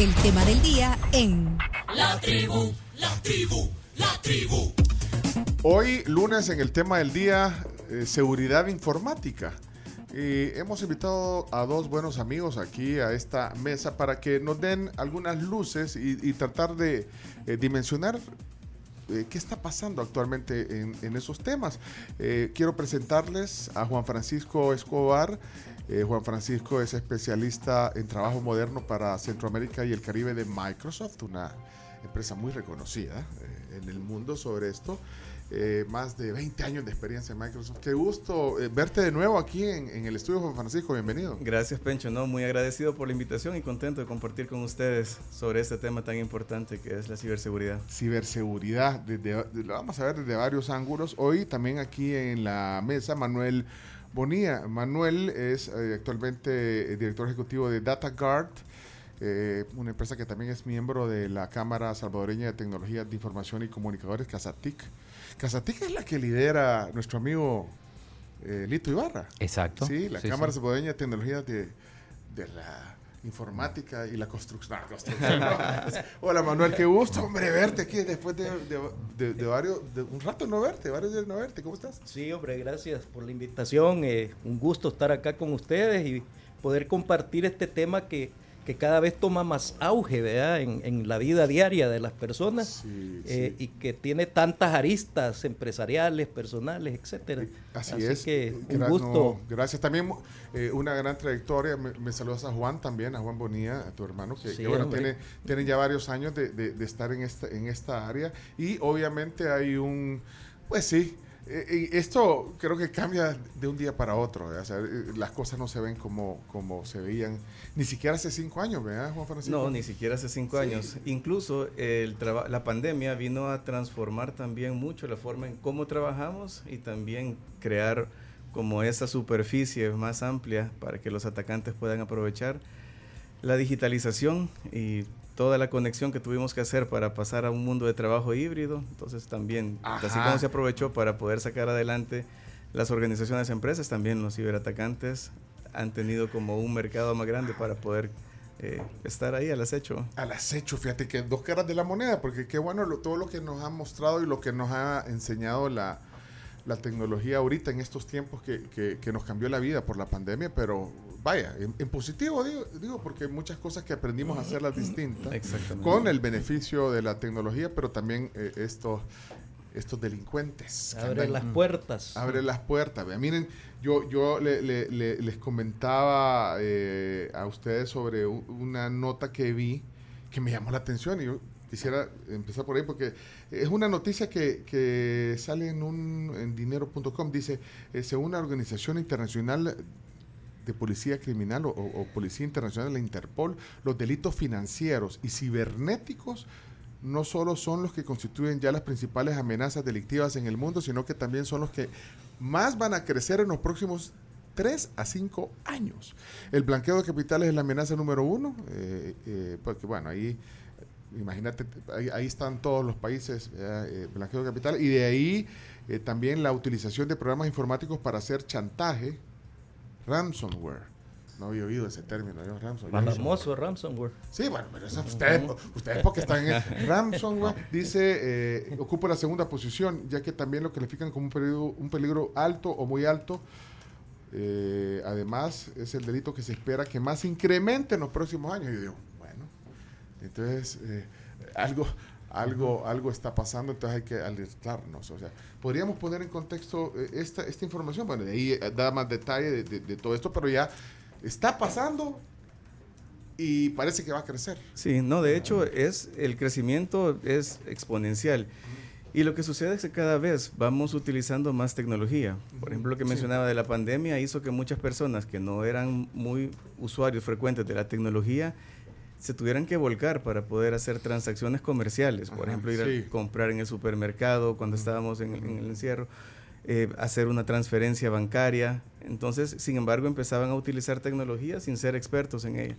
el tema del día en La tribu, la tribu, la tribu. Hoy, lunes, en el tema del día, eh, seguridad informática. Y hemos invitado a dos buenos amigos aquí a esta mesa para que nos den algunas luces y, y tratar de eh, dimensionar eh, qué está pasando actualmente en, en esos temas. Eh, quiero presentarles a Juan Francisco Escobar. Eh, Juan Francisco es especialista en trabajo moderno para Centroamérica y el Caribe de Microsoft, una empresa muy reconocida eh, en el mundo sobre esto. Eh, más de 20 años de experiencia en Microsoft. Qué gusto verte de nuevo aquí en, en el estudio, Juan Francisco. Bienvenido. Gracias, Pencho. No, muy agradecido por la invitación y contento de compartir con ustedes sobre este tema tan importante que es la ciberseguridad. Ciberseguridad, desde, lo vamos a ver desde varios ángulos. Hoy también aquí en la mesa, Manuel Bonilla. Manuel es eh, actualmente eh, director ejecutivo de DataGuard, eh, una empresa que también es miembro de la Cámara Salvadoreña de Tecnologías de Información y Comunicadores, CASATIC. CASATIC es la que lidera nuestro amigo eh, Lito Ibarra. Exacto. Sí, la Sí, Cámara sí. Salvadoreña de Tecnologías de, de la informática y la construcción. no, construcción, no. Hola Manuel, qué gusto, hombre, verte aquí después de, de- de- de varios, de un rato no verte, varios días no verte. ¿Cómo estás? Sí, hombre, gracias por la invitación. eh, un gusto estar acá con ustedes y poder compartir este tema que, que cada vez toma más auge ¿verdad? En, en la vida diaria de las personas Sí, eh, sí. y que tiene tantas aristas empresariales, personales, etcétera. Así, es. que un Gra- gusto. no, gracias. También eh, una gran trayectoria. Me, me saludas a Juan también, a Juan Bonilla, a tu hermano, que, Sí, que, bueno, hombre. tiene, tiene ya varios años de, de- de estar en esta, en esta área. Y obviamente hay un, pues sí, eh, esto creo que cambia de un día para otro. O sea, eh, las cosas no se ven como, como se veían ni siquiera hace cinco años, ¿verdad, Juan Francisco? No, ni siquiera hace cinco Sí. años. Incluso el la pandemia vino a transformar también mucho la forma en cómo trabajamos y también crear como esa superficie más amplia para que los atacantes puedan aprovechar la digitalización y toda la conexión que tuvimos que hacer para pasar a un mundo de trabajo híbrido. Entonces también, así como se aprovechó para poder sacar adelante las organizaciones empresas, también los ciberatacantes han tenido como un mercado más grande para poder eh, estar ahí al acecho. Al acecho, fíjate que dos caras de la moneda, porque qué bueno lo- todo lo que nos ha mostrado y lo que nos ha enseñado la, la tecnología ahorita en estos tiempos que, que- que nos cambió la vida por la pandemia, pero vaya, en, en positivo digo, digo, porque muchas cosas que aprendimos a hacerlas distintas Exactamente. con el beneficio de la tecnología, pero también eh, estos, estos delincuentes. Abre andan- las puertas. abre las puertas. vea. Miren, yo, yo le- le- le- les comentaba eh, a ustedes sobre una nota que vi que me llamó la atención y yo quisiera empezar por ahí porque es una noticia que, que sale en, un, en dinero.com. Dice, eh, según la Organización Internacional de Policía Criminal o, Policía Internacional, la Interpol, los delitos financieros y cibernéticos no solo son los que constituyen ya las principales amenazas delictivas en el mundo, sino que también son los que más van a crecer en los próximos 3 a 5 años. El blanqueo de capitales es la amenaza número uno, eh, eh, porque bueno, ahí, imagínate, ahí, están todos los países, eh, eh, blanqueo de capital, y de ahí eh, también la utilización de programas informáticos para hacer chantaje, ransomware. No había oído ese término, yo, ransomware. Famoso ransomware. Sí, bueno, pero eso ustedes, ustedes porque están en ransomware, dice, eh, ocupa la segunda posición, ya que también lo califican como un peligro, un peligro alto o muy alto. Eh, además, es el delito que se espera que más incremente en los próximos años. Y yo digo, bueno, entonces eh, algo, algo, algo está pasando, entonces hay que alertarnos. O sea, podríamos poner en contexto eh, esta, esta información. Bueno, de ahí eh, da más detalle de, de- de todo esto, pero ya está pasando y parece que va a crecer. Sí, no, de hecho es el crecimiento es exponencial. Y lo que sucede es que cada vez vamos utilizando más tecnología. Por ejemplo, lo que mencionaba de la pandemia hizo que muchas personas que no eran muy usuarios frecuentes de la tecnología se tuvieran que volcar para poder hacer transacciones comerciales. Por Ajá, ejemplo, ir sí. a comprar en el supermercado cuando estábamos en, el- en el encierro, eh, hacer una transferencia bancaria. Entonces, sin embargo, empezaban a utilizar tecnología sin ser expertos en ella.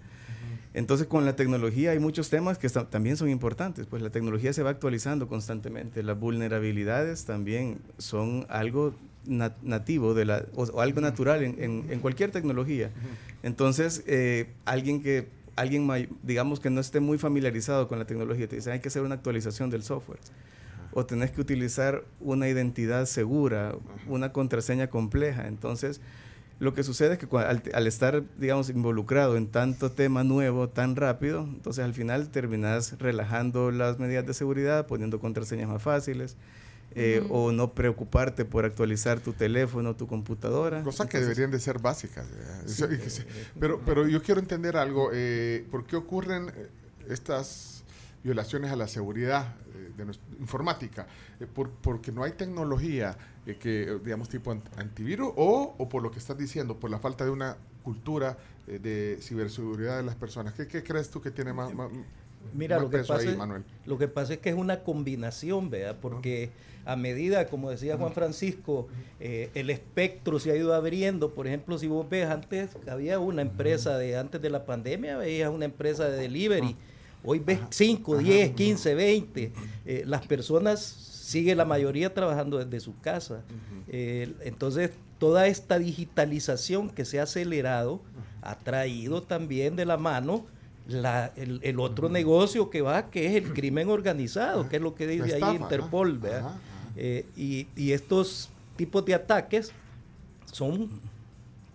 Entonces, con la tecnología hay muchos temas que también son importantes, pues la tecnología se va actualizando constantemente. Las vulnerabilidades también son algo na- nativo de la, o, o algo natural en, en- en cualquier tecnología. Entonces, eh, alguien que alguien, digamos que no esté muy familiarizado con la tecnología, te dice hay que hacer una actualización del software. O tenés que utilizar una identidad segura, una contraseña compleja. Entonces, lo que sucede es que al, estar, digamos, involucrado en tanto tema nuevo tan rápido, entonces al final terminas relajando las medidas de seguridad, poniendo contraseñas más fáciles. Eh, o no preocuparte por actualizar tu teléfono, tu computadora. Cosas que deberían de ser básicas. Pero, pero yo quiero entender algo. Eh, ¿Por qué ocurren eh, estas violaciones a la seguridad de informática? por, porque no hay tecnología que, digamos, tipo antivirus o, o, por lo que estás diciendo, por la falta de una cultura de ciberseguridad de las personas. ¿Qué, qué crees tú que tiene más... Mira, lo que, pasa es, lo que pasa es que es una combinación, ¿vea? Porque a medida, como decía Juan Francisco, eh, el espectro se ha ido abriendo. Por ejemplo, si vos ves, antes había una empresa de, antes de la pandemia, veías una empresa de delivery. Hoy ves 5, 10, 15, 20. las personas sigue la mayoría trabajando desde su casa. Eh, entonces, toda esta digitalización que se ha acelerado ha traído también de la mano la, el, otro negocio que va, que es el crimen organizado, que es lo que dice ahí Interpol. Eh, y, estos tipos de ataques son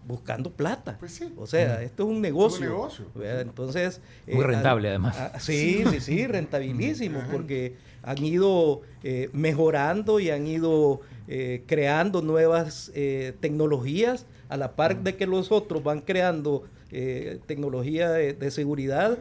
buscando plata. Pues o sea, esto es un negocio. Entonces, Muy eh, rentable además. sí, sí, sí, rentabilísimo, porque han ido eh, mejorando y han ido creando nuevas tecnologías a la par de que los otros van creando eh, tecnología de, seguridad,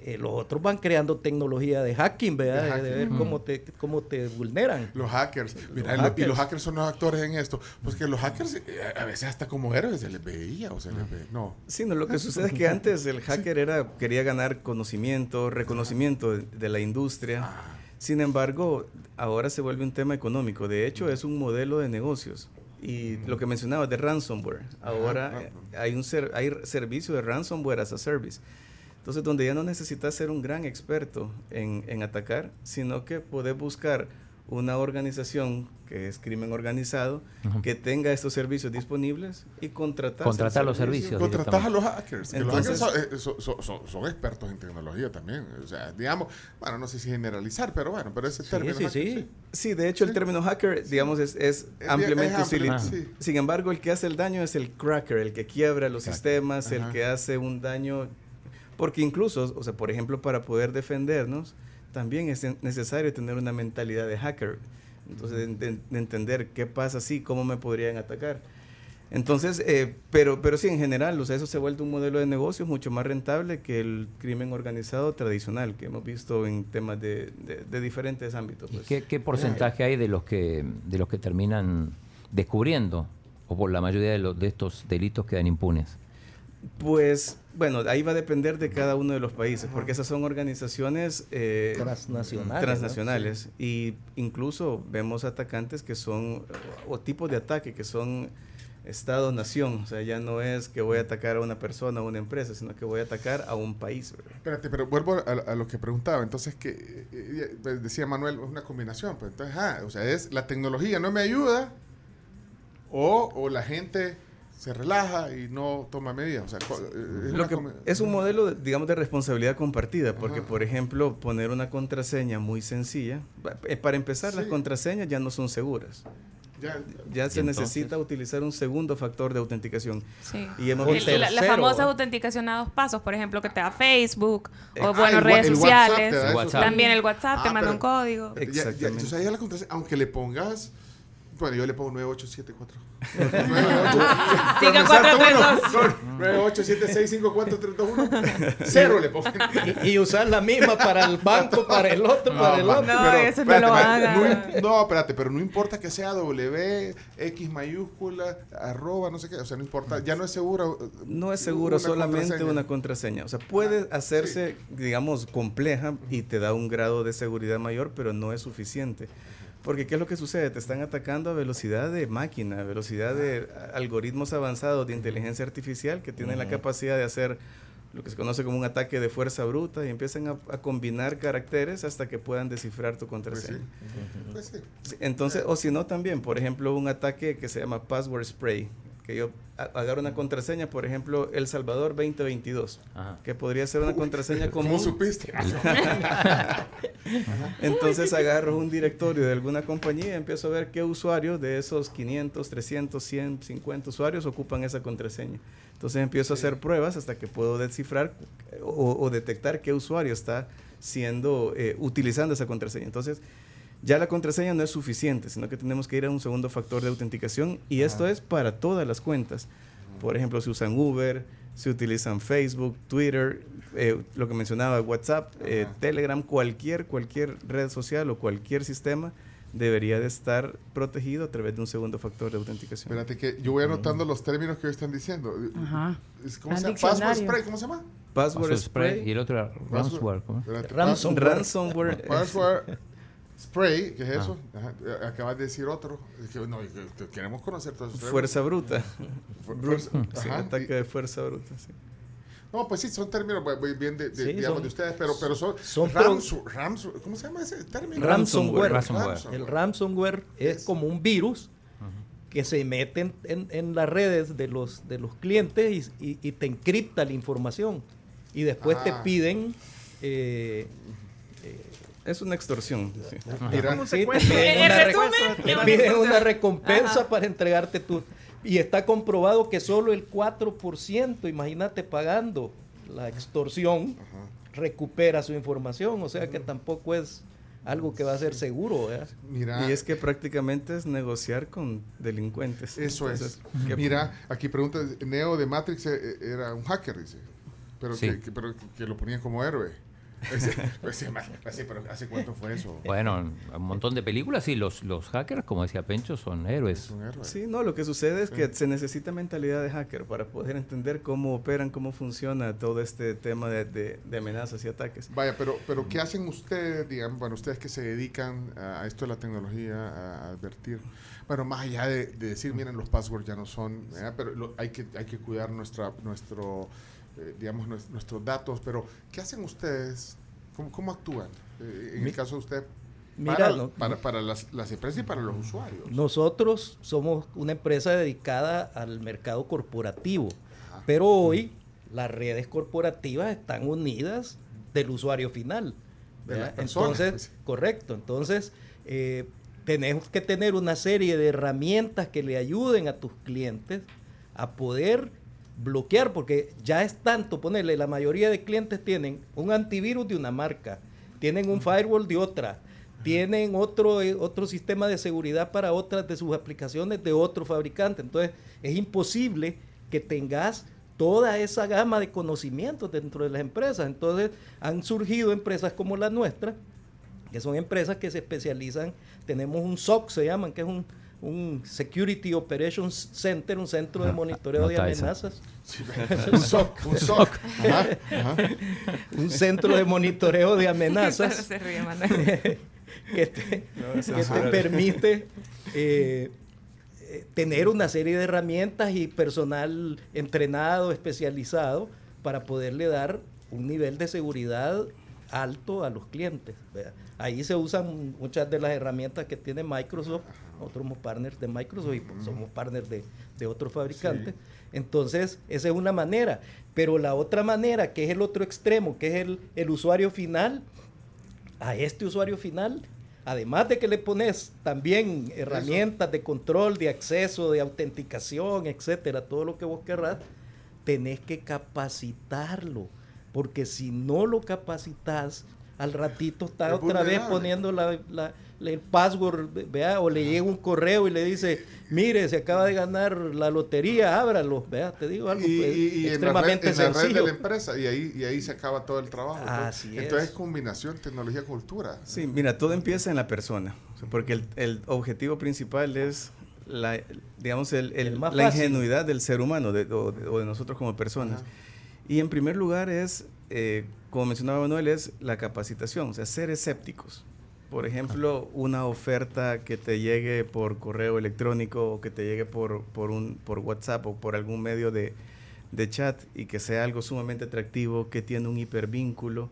eh, los otros van creando tecnología de hacking, ¿verdad? De, ver cómo te, cómo te vulneran. Los hackers. Y los hackers son los actores en esto. Pues que los hackers eh, a veces hasta como héroes se les veía o se les ve. No. Sí, no, lo que sucede es que antes el hacker era, quería ganar conocimiento, reconocimiento de, la industria. Ah. Sin embargo, ahora se vuelve un tema económico. De hecho, es un modelo de negocios. Y lo que mencionaba de ransomware, ahora hay un hay servicio de ransomware as a service. Entonces, donde ya no necesitas ser un gran experto en, en atacar, sino que puedes buscar una organización que es crimen organizado que tenga estos servicios disponibles y contratar contratar los servicios contratar a los hackers los hackers eh, son, expertos en tecnología también. O sea digamos bueno no sé si generalizar pero bueno pero ese término sí, sí. sí. De hecho el término hacker digamos es, es, ampliamente utilizado. sin embargo el que hace el daño es el cracker el que quiebra los sistemas el que hace un daño porque incluso o sea por ejemplo para poder defendernos también es necesario tener una mentalidad de hacker. Entonces, de, entender qué pasa así, cómo me podrían atacar. Entonces, eh, pero, pero sí, en general, o sea, eso se ha vuelto un modelo de negocio mucho más rentable que el crimen organizado tradicional que hemos visto en temas de, de, diferentes ámbitos. Pues. ¿Qué, porcentaje hay de los que de los que terminan descubriendo o por la mayoría de, los, de estos delitos quedan impunes? Pues bueno, ahí va a depender de cada uno de los países, porque esas son organizaciones eh, transnacionales. transnacionales Y incluso vemos atacantes que son, o tipos de ataque que son Estado-nación. O sea, ya no es que voy a atacar a una persona o una empresa, sino que voy a atacar a un país. Espérate, pero vuelvo a, lo que preguntaba. Entonces, que eh, eh, pues, decía Manuel, es una combinación. Pues entonces, ah, o sea, es la tecnología no me ayuda o, o la gente se relaja y no toma medidas. es, un modelo, digamos, de responsabilidad compartida, porque, por ejemplo, poner una contraseña muy sencilla, eh, para empezar, las contraseñas ya no son seguras. Ya, se necesita utilizar un segundo factor de autenticación. Sí. Y hemos la, famosa autenticación a dos pasos, por ejemplo, que te da Facebook o, bueno, redes sociales. También el WhatsApp te ah, manda un código. Exactamente. entonces, ahí la contraseña, aunque le pongas bueno, yo le pongo 9874. 98765432 Cero le pongo. Y, usar la misma para el banco, para el otro, para el otro. No, eso no lo haga. No, espérate, pero no importa que sea W, X mayúscula, arroba, no sé qué. O sea, no importa. Ya no es seguro. No es seguro solamente una contraseña. O sea, puede hacerse, digamos, compleja y te da un grado de seguridad mayor, pero no es suficiente. Porque ¿qué es lo que sucede? Te están atacando a velocidad de máquina, a velocidad de algoritmos avanzados de inteligencia artificial que tienen la capacidad de hacer lo que se conoce como un ataque de fuerza bruta y empiezan a, combinar caracteres hasta que puedan descifrar tu contraseña. Pues sí. Entonces, o si no también, por ejemplo, un ataque que se llama password spray, que yo agarro una contraseña, por ejemplo, El Salvador 2022, que podría ser una contraseña común. ¿Cómo supiste? Entonces agarro un directorio de alguna compañía y empiezo a ver qué usuarios de esos 500, 300, 100, 50 usuarios ocupan esa contraseña. Entonces empiezo a hacer pruebas hasta que puedo descifrar o, detectar qué usuario está siendo eh, utilizando esa contraseña. Entonces, ya la contraseña no es suficiente, sino que tenemos que ir a un segundo factor de autenticación y esto es para todas las cuentas. Por ejemplo, si usan Uber, si utilizan Facebook, Twitter, eh, lo que mencionaba, WhatsApp, eh, Telegram, cualquier, cualquier red social o cualquier sistema debería de estar protegido a través de un segundo factor de autenticación. Espérate que yo voy anotando los términos que hoy están diciendo. Ajá. ¿Cómo se llama? Password spray, ¿cómo se llama? Password spray. Y el otro ransomware. Ransomware. Password Spray, ¿qué es eso? Acabas de decir otro. no, queremos conocer todos Fuerza bruta. Fuerza, sí, ataque de fuerza bruta, sí. No, pues sí, son términos bien de, de, digamos, de ustedes, pero, pero son, son ¿Cómo se llama ese término? Ransomware. El ransomware es, como un virus que se mete en, en, las redes de los, de los clientes y, y, te encripta la información. Y después te ah. piden eh, es una extorsión. te piden una, recompensa. para entregarte tu... Y está comprobado que solo el 4%, imagínate pagando la extorsión, recupera su información. O sea que tampoco es algo que va a ser seguro. y es que prácticamente es negociar con delincuentes. Eso es. Mira, aquí pregunta, Neo de Matrix eh, eh, era un hacker, dice, pero, pero que lo ponían como héroe. Pues pues pero ¿hace cuánto fue eso? Bueno, un montón de películas sí, los, los hackers, como decía Pencho, son héroes. Sí, no, lo que sucede es que se necesita mentalidad de hacker para poder entender cómo operan, cómo funciona todo este tema de, amenazas y ataques. Vaya, pero, pero ¿qué hacen ustedes, digamos, bueno, ustedes que se dedican a esto de la tecnología, a advertir? Bueno, más allá de, decir, miren, los passwords ya no son, pero hay, que, hay que cuidar nuestra, nuestro eh, digamos, nuestros datos, pero ¿qué hacen ustedes? ¿Cómo, cómo actúan? Eh, en el caso de usted, para, para, para las, las, empresas y para los usuarios. Nosotros somos una empresa dedicada al mercado corporativo, pero hoy las redes corporativas están unidas del usuario final. entonces, pues. correcto. Entonces, eh, tenemos que tener una serie de herramientas que le ayuden a tus clientes a poder bloquear, porque ya es tanto ponerle, la mayoría de clientes tienen un antivirus de una marca, tienen un firewall de otra, tienen otro, eh, otro sistema de seguridad para otras de sus aplicaciones de otro fabricante. Entonces, es imposible que tengas toda esa gama de conocimientos dentro de las empresas. Entonces, han surgido empresas como la nuestra, que son empresas que se especializan, tenemos un SOC, se llaman, que es un un Security Operations Center, un centro de monitoreo de amenazas. un SOC, un SOC. un centro de monitoreo de amenazas. Que te, permite eh, eh, tener una serie de herramientas y personal entrenado, especializado, para poderle dar un nivel de seguridad alto a los clientes. Ahí se usan muchas de las herramientas que tiene Microsoft nosotros somos partners de Microsoft y pues, somos partners de, otros fabricantes. Entonces, esa es una manera. Pero la otra manera, que es el otro extremo, que es el, usuario final, a este usuario final, además de que le pones también herramientas de control, de acceso, de autenticación, etcétera, todo lo que vos querrás, tenés que capacitarlo. Porque si no lo capacitas, al ratito está otra vez poniendo la, el password, vea, o le llega un correo y le dice, mire, se acaba de ganar la lotería, ábralo, vea, te digo algo y, pues, extremadamente en la, red, en la red de la empresa y ahí, y ahí se acaba todo el trabajo. Pues. Entonces es combinación tecnología-cultura. Sí, mira, todo empieza en la persona, porque el, el objetivo principal es la, digamos, el, el, la ingenuidad del ser humano de, o, de, nosotros como personas. Y en primer lugar es, eh, como mencionaba Manuel, es la capacitación, o sea, ser escépticos. Por ejemplo, una oferta que te llegue por correo electrónico o que te llegue por, por, un, por WhatsApp o por algún medio de, de chat y que sea algo sumamente atractivo, que tiene un hipervínculo.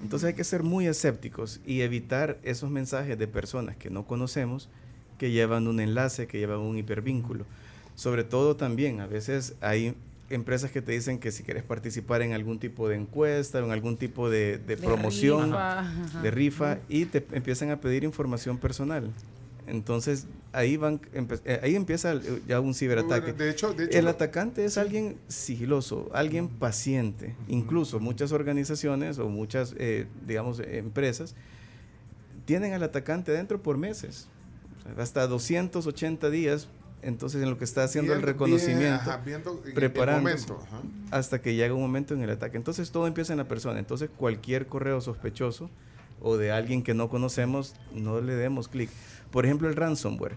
Entonces hay que ser muy escépticos y evitar esos mensajes de personas que no conocemos que llevan un enlace, que llevan un hipervínculo. Sobre todo también, a veces hay empresas que te dicen que si quieres participar en algún tipo de encuesta, en algún tipo de, promoción, de rifa, y te empiezan a pedir información personal. Entonces ahí van eh, ahí empieza ya un ciberataque. De hecho, el atacante es alguien sigiloso, alguien paciente. Incluso muchas organizaciones o muchas, eh, digamos, empresas tienen al atacante dentro por meses, hasta 280 días entonces en lo que está haciendo el reconocimiento, preparando hasta que llega un momento en el ataque. Entonces todo empieza en la persona. Entonces cualquier correo sospechoso o de alguien que no conocemos, no le demos clic. Por ejemplo, el ransomware.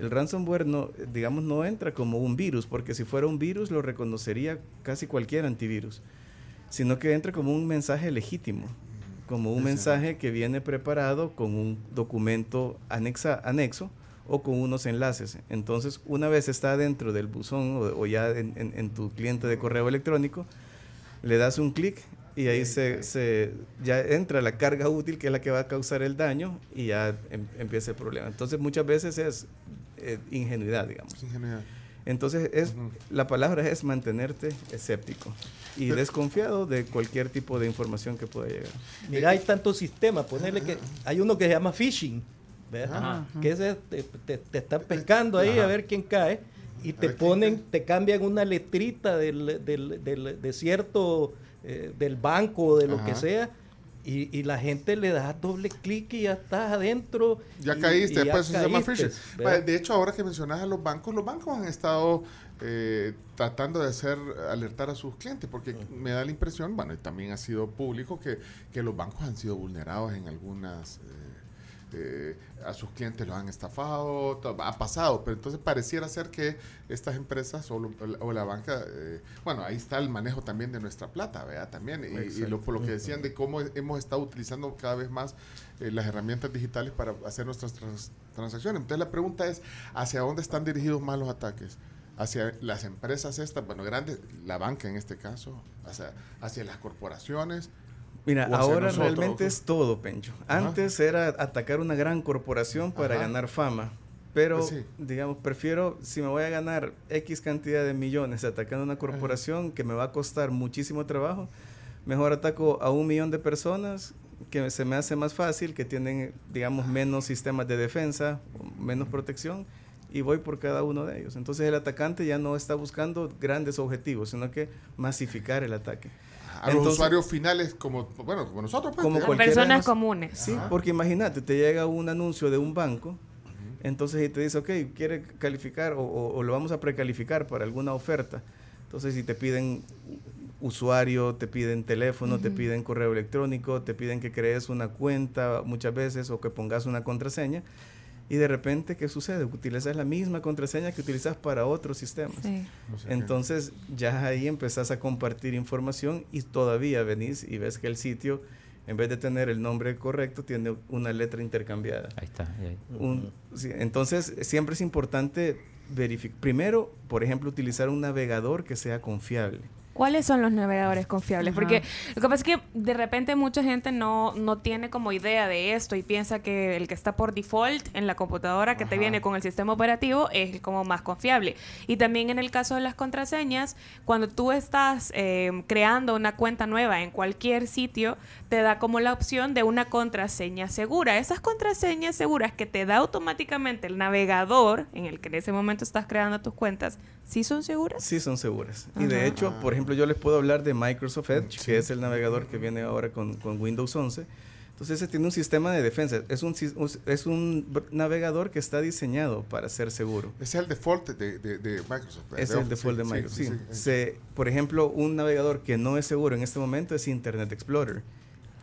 El ransomware no, digamos, no entra como un virus, porque si fuera un virus lo reconocería casi cualquier antivirus, sino que entra como un mensaje legítimo, como un mensaje que viene preparado con un documento anexa, anexo o con unos enlaces. Entonces, una vez está dentro del buzón o, ya en, tu cliente de correo electrónico, le das un clic y ahí se, se, ya entra la carga útil que es la que va a causar el daño y ya em, empieza el problema. Entonces, muchas veces es eh, ingenuidad, digamos. Entonces, es, la palabra es mantenerte escéptico y desconfiado de cualquier tipo de información que pueda llegar. Mira, hay tantos sistemas. Ponerle que hay uno que se llama phishing que ese te, te, están pescando ahí a ver quién cae y te ponen, te cambian una letrita del, del, del de cierto eh, del banco o de lo que sea. Y, y, la gente le da doble clic y ya estás adentro. Ya caíste, después se llama phishing. De hecho, ahora que mencionas a los bancos, los bancos han estado eh, tratando de hacer alertar a sus clientes, porque me da la impresión, bueno, y también ha sido público, que, que los bancos han sido vulnerados en algunas... Eh, eh, a sus clientes los han estafado, ha pasado, pero entonces pareciera ser que estas empresas o, la banca, eh, bueno, ahí está el manejo también de nuestra plata, ¿verdad? También, y, lo, por lo que decían de cómo hemos estado utilizando cada vez más eh, las herramientas digitales para hacer nuestras transacciones. Entonces la pregunta es, ¿hacia dónde están dirigidos más los ataques? hacia las empresas estas, bueno, grandes, la banca en este caso, hacia, hacia las corporaciones, Mira, ahora realmente es todo, Pencho. Antes era atacar una gran corporación para ganar fama. Pero, pues digamos, prefiero, si me voy a ganar X cantidad de millones atacando una corporación que me va a costar muchísimo trabajo, mejor ataco a un millón de personas que se me hace más fácil, que tienen, digamos, menos sistemas de defensa, menos protección, y voy por cada uno de ellos. Entonces el atacante ya no está buscando grandes objetivos, sino que masificar el ataque a los usuarios finales como, bueno, como nosotros. Pues, como personas comunes. Sí, porque imagínate, te llega un anuncio de un banco, entonces y te dice, ok, quiere calificar o, lo vamos a precalificar para alguna oferta. Entonces si te piden usuario, te piden teléfono, te piden correo electrónico, te piden que crees una cuenta muchas veces o que pongas una contraseña y de repente, ¿qué sucede? Utilizas la misma contraseña que utilizas para otros sistemas. Entonces, ya ahí empezás a compartir información y todavía venís y ves que el sitio, en vez de tener el nombre correcto, tiene una letra intercambiada. Ahí está. entonces, siempre es importante verificar. Primero, por ejemplo, utilizar un navegador que sea confiable. ¿Cuáles son los navegadores confiables? Porque lo que pasa es que de repente mucha gente no, no tiene como idea de esto y piensa que el que está por default en la computadora que te viene con el sistema operativo es como más confiable. Y también en el caso de las contraseñas, cuando tú estás eh, creando una cuenta nueva en cualquier sitio, te da como la opción de una contraseña segura. Esas contraseñas seguras que te da automáticamente el navegador en el que en ese momento estás creando tus cuentas, ¿sí son seguras? Sí son seguras. Y de hecho, por ejemplo, yo les puedo hablar de Microsoft Edge, que es el navegador que viene ahora con, con, Windows 11. Entonces, ese tiene un sistema de defensa. Es un, es un navegador que está diseñado para ser seguro. Es el default de, de, Microsoft. Es el default de Microsoft. Sí, por ejemplo, un navegador que no es seguro en este momento es Internet Explorer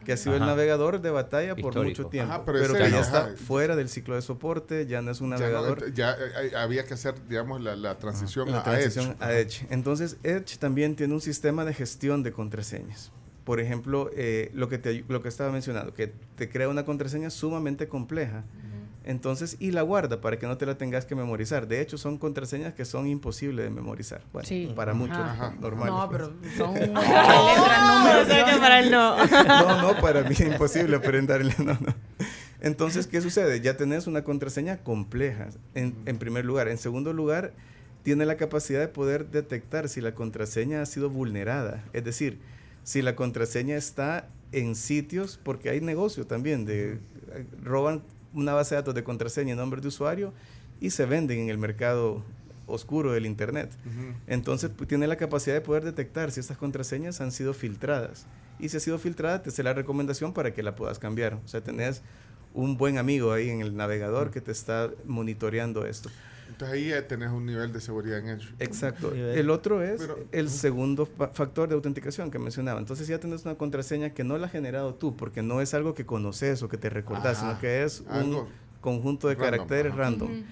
que ha sido el navegador de batalla por mucho tiempo, pero, que ya está fuera del ciclo de soporte, ya no es un navegador. Ya, eh, eh, había que hacer, digamos, la, transición, a, Edge. Entonces, Edge también tiene un sistema de gestión de contraseñas. Por ejemplo, eh, lo, que te, lo que estaba mencionando, que te crea una contraseña sumamente compleja. Entonces, y la guarda para que no te la tengas que memorizar. De hecho, son contraseñas que son imposibles de memorizar. Bueno, para muchos normales. No, pero son letras, para el no. no, no, para mí es imposible aprenderle. No, no. Entonces, ¿qué sucede? Ya tenés una contraseña compleja, en, en primer lugar. En segundo lugar, tiene la capacidad de poder detectar si la contraseña ha sido vulnerada. Es decir, si la contraseña está en sitios, porque hay negocio también, de roban una base de datos de contraseña y nombre de usuario y se venden en el mercado oscuro del Internet. Entonces pues, tiene la capacidad de poder detectar si estas contraseñas han sido filtradas. Y si ha sido filtrada, te hace la recomendación para que la puedas cambiar. O sea, tenés un buen amigo ahí en el navegador que te está monitoreando esto. Entonces ahí ya tenés un nivel de seguridad en eso. Exacto. El otro es el segundo factor de autenticación que mencionaba. Entonces ya tenés una contraseña que no la has generado tú, porque no es algo que conoces o que te recordás, sino que es un conjunto de caracteres random.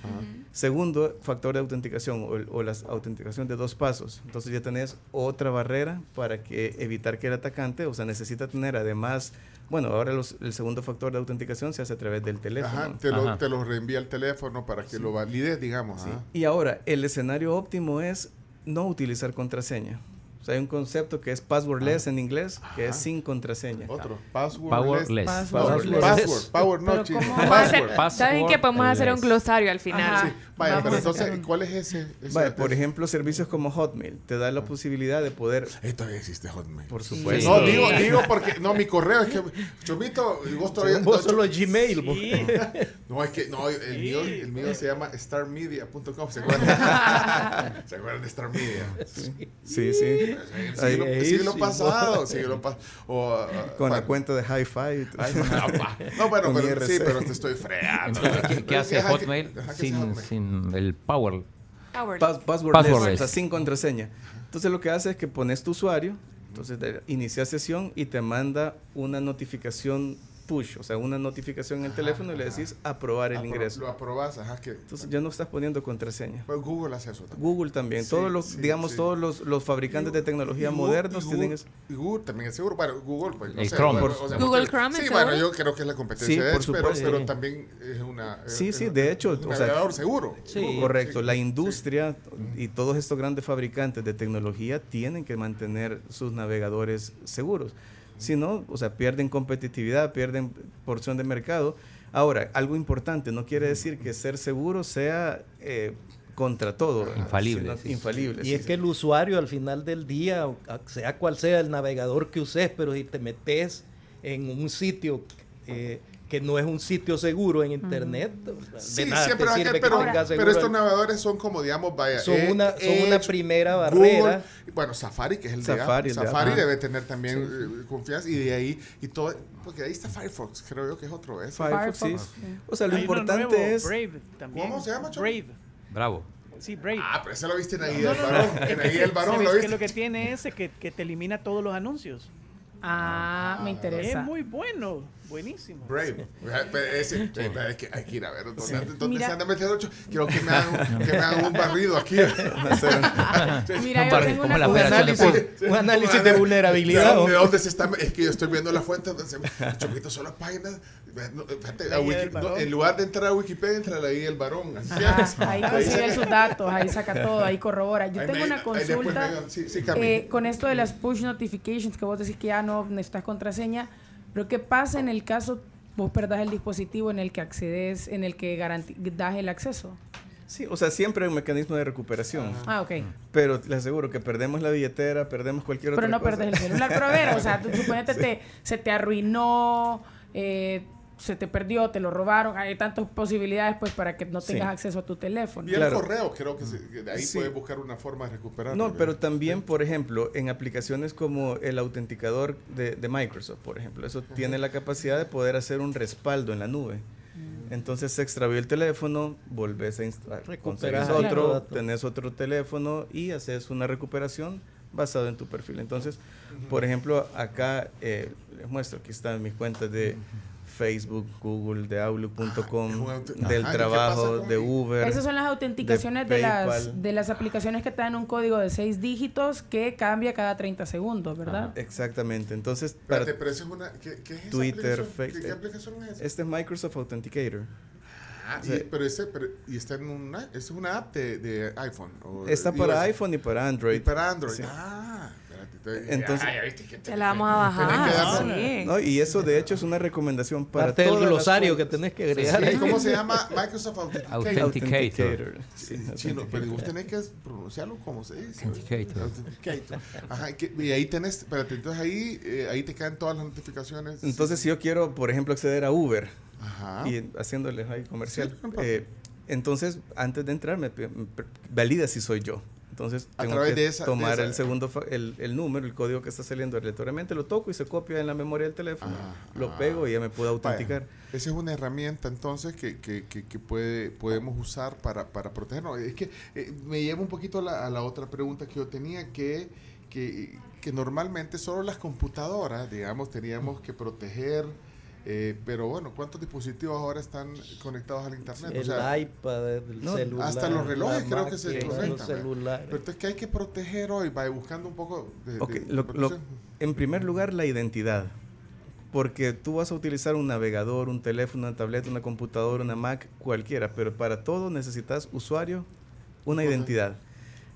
Segundo factor de autenticación o, o, la autenticación de dos pasos. Entonces ya tenés otra barrera para que evitar que el atacante, o sea, necesita tener además bueno, ahora el segundo factor de autenticación se hace a través del teléfono. Ajá, te, Lo, te lo reenvía el teléfono para que lo valides, digamos. Sí. Y ahora, el escenario óptimo es no utilizar contraseña. O sea, hay un concepto que es passwordless ah. en inglés, que es sin contraseña. Otro, passwordless. Passwordless. Password, power, no, password. Saben que podemos hacer un glosario al final. Sí. Vaya, pero entonces, ¿cuál es ese? Vaya, por ejemplo, servicios como Hotmail te da la ah. posibilidad de poder. Ahí todavía existe Hotmail. Por supuesto. No, digo, digo porque, no, mi correo es que, Chomito, vos todavía. Vos solo Gmail. No, es que, no, el mío, el mío se llama starmedia.com. ¿Se acuerdan? ¿Se acuerdan de Star Media? Sí, sí. Siglo, pasado, siglo o, Con la cuenta de Hi-Fi. no, bueno, pero, sí, pero te estoy freando. ¿Qué, hace Hotmail sin, sin el Power? passwordless, o sea, sin contraseña. Entonces lo que hace es que pones tu usuario, entonces inicia sesión y te manda una notificación push, o sea, una notificación en el teléfono y le decís aprobar el ingreso. Lo aprobas, ajá, que... Entonces ya no estás poniendo contraseña. Pues Google hace eso también. Google también. todos los, digamos, todos los, los fabricantes de tecnología modernos tienen eso. Google también es seguro. Bueno, Google, pues, no sé, Chrome. Google Chrome Sí, bueno, yo creo que es la competencia de eso, pero, pero, también es una... Sí, sí, de hecho... Un o sea, seguro. Sí. Correcto. La industria y todos estos grandes fabricantes de tecnología tienen que mantener sus navegadores seguros. Si no, o sea, pierden competitividad, pierden porción de mercado. Ahora, algo importante, no quiere decir que ser seguro sea eh, contra todo. Infalible. infalible. Y es que el usuario al final del día, sea cual sea el navegador que uses, pero si te metes en un sitio eh, que no es un sitio seguro en internet. Sí, siempre va a pero, pero estos navegadores son como, digamos, vaya. Son, una, son una primera barrera. bueno, Safari, que es el Safari, de Safari debe tener también eh, confianza y de ahí, y todo, porque ahí está Firefox, creo yo que es otro. ¿eh? Firefox, sí. O sea, lo importante es. Brave también. ¿Cómo se llama? Brave. Bravo. Sí, Brave. Ah, pero ese lo viste en ahí no, el varón. en ahí el varón lo viste. que lo que tiene es que, que te elimina todos los anuncios. Ah, me interesa. Es muy bueno. Buenísimo. Brave. Ese, es que hay que ir a ver. ¿Dónde, dónde se anda metiendo? Quiero que me hagan, que me hagan un barrido aquí. Mira, yo tengo una un, análisis, un análisis de vulnerabilidad. ¿De dónde se está? Es que yo estoy viendo la fuente donde se. Chomito, son las páginas. en lugar de entrar a Wikipedia, entra ahí el varón. ahí consigue sus datos, ahí saca todo, ahí corrobora. Yo tengo una consulta eh, con esto de las push notifications que vos decís que ya no necesitas contraseña. Pero ¿qué pasa en el caso vos perdás el dispositivo en el que accedes, en el que das el acceso? Sí, o sea, siempre hay un mecanismo de recuperación. Ah, ok. Pero les aseguro que perdemos la billetera, perdemos cualquier otra cosa. Pero no perdés el celular. Pero a ver, o sea, tú, suponete te, se te arruinó, eh, se te perdió, te lo robaron, hay tantas posibilidades pues para que no tengas acceso a tu teléfono. Y el correo, creo que, de ahí puedes buscar una forma de recuperar. No, pero también, por ejemplo, en aplicaciones como el autenticador de, Microsoft, por ejemplo, eso tiene la capacidad de poder hacer un respaldo en la nube. Mm. Entonces se extravió el teléfono, volvés a instalar, conseguís otro, tenés otro teléfono y haces una recuperación basado en tu perfil. Entonces, por ejemplo, acá eh, les muestro, aquí están mis cuentas de Facebook, Google, de Outlook.com, ah, del trabajo, de Uber. Esas son las autenticaciones de, las, de las aplicaciones que te dan un código de seis dígitos que cambia cada 30 segundos, ¿verdad? exactamente. Entonces, para pero eso es una, ¿qué, qué es Twitter, Facebook. ¿Qué, aplicación es esa? Este es Microsoft Authenticator. Ah, pero ese, pero, y está en una, es una app de, de iPhone. está para iPhone y para Android. Y para Android. Ah, Entonces, te la vamos a bajar. No, y eso de hecho es una recomendación para Parte del glosario que tenés que agregar. ¿Cómo se llama? Microsoft Authenticator. Authenticator. chino, pero vos tenés que pronunciarlo como se dice. Authenticator. Authenticator. Ajá, y ahí tenés, espérate, entonces ahí, eh, ahí te caen todas las notificaciones. Entonces, si yo quiero, por ejemplo, acceder a Uber Ajá. y haciéndoles ahí comercial, eh, entonces antes de entrar me, me valida si soy yo. Entonces tengo que tomar el segundo el, el, número, el código que está saliendo aleatoriamente, lo toco y se copia en la memoria del teléfono, lo pego y ya me puedo autenticar. esa es una herramienta entonces que, que, que, puede, podemos usar para, para protegernos. Es que eh, me lleva un poquito a la, a la, otra pregunta que yo tenía, que, que, que normalmente solo las computadoras, digamos, teníamos que proteger eh, pero bueno, ¿cuántos dispositivos ahora están conectados al internet? El iPad, el celular. Hasta los relojes creo que se conectan. Pero entonces, ¿qué hay que proteger hoy? Va buscando un poco de. en primer lugar, la identidad. Porque tú vas a utilizar un navegador, un teléfono, una tableta, una computadora, una Mac, cualquiera, pero para todo necesitas usuario, una identidad.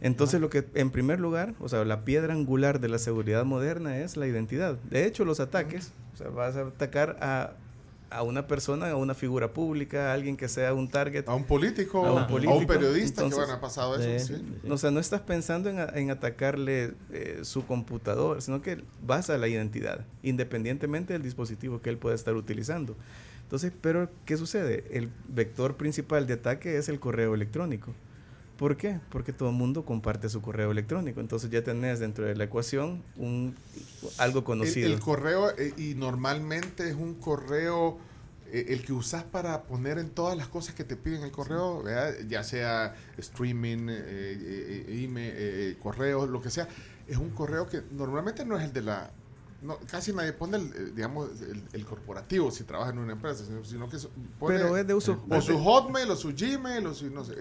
Entonces, lo que en primer lugar, o sea, la piedra angular de la seguridad moderna es la identidad. De hecho, los ataques, o sea, vas a atacar a, a una persona, a una figura pública, a alguien que sea un target. A un político, a un, político. A un periodista que van a pasado eso. Sí. O sea, no estás pensando en, en atacarle eh, su computador, sino que vas a la identidad, independientemente del dispositivo que él pueda estar utilizando. Entonces, pero ¿qué sucede? El vector principal de ataque es el correo electrónico. ¿Por qué? Porque todo el mundo comparte su correo electrónico. Entonces ya tenés dentro de la ecuación un, algo conocido. El, correo, eh, y normalmente es un correo, eh, el que usas para poner en todas las cosas que te piden el correo, ya sea streaming, eh, email, correo, lo que sea, es un correo que normalmente no es el de la no, casi nadie pone el, digamos el, corporativo si trabaja en una empresa, sino, que pone Pero es de uso o su Hotmail o su Gmail o su no sé.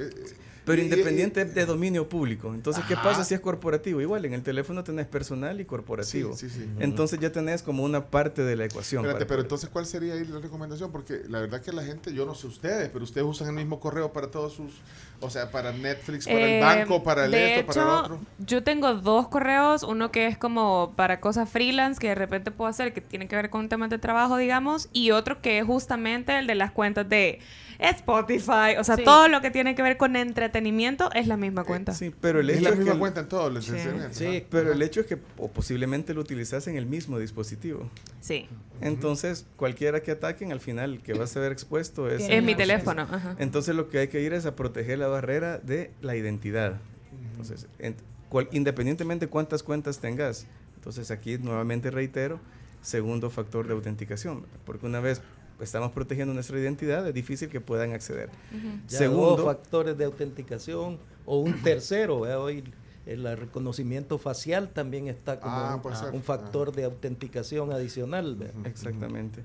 Pero independiente de dominio público. Entonces, ¿qué pasa si es corporativo? Igual, en el teléfono tenés personal y corporativo. Sí, sí, sí. Entonces ya tenés como una parte de la ecuación. Espérate, pero entonces, ¿cuál sería ahí la recomendación? Porque la verdad que la gente, yo no sé ustedes, pero ustedes usan el mismo correo para todos sus, o sea, para Netflix, para el eh, banco, para el esto, para el otro. Yo tengo dos correos, uno que es como para cosas freelance que de repente puedo hacer, que tiene que ver con temas de trabajo, digamos, y otro que es justamente el de las cuentas de Spotify, o sea, todo lo que tiene que ver con entretenimiento es la misma cuenta. sí, pero el es la misma cuenta en todo sí. sí, pero el hecho es que o posiblemente lo utilizas en el mismo dispositivo. Sí. Entonces, cualquiera que ataquen, al final que va a ser expuesto es... En mi teléfono. Entonces, lo que hay que ir es a proteger la barrera de la identidad. Entonces, independientemente cuántas cuentas tengas. Entonces, aquí nuevamente reitero, segundo factor de autenticación. Porque una vez estamos protegiendo nuestra identidad, es difícil que puedan acceder. Segundo, factores de autenticación o un tercero, hoy el reconocimiento facial también está como ah, un, factor de autenticación adicional. Exactamente.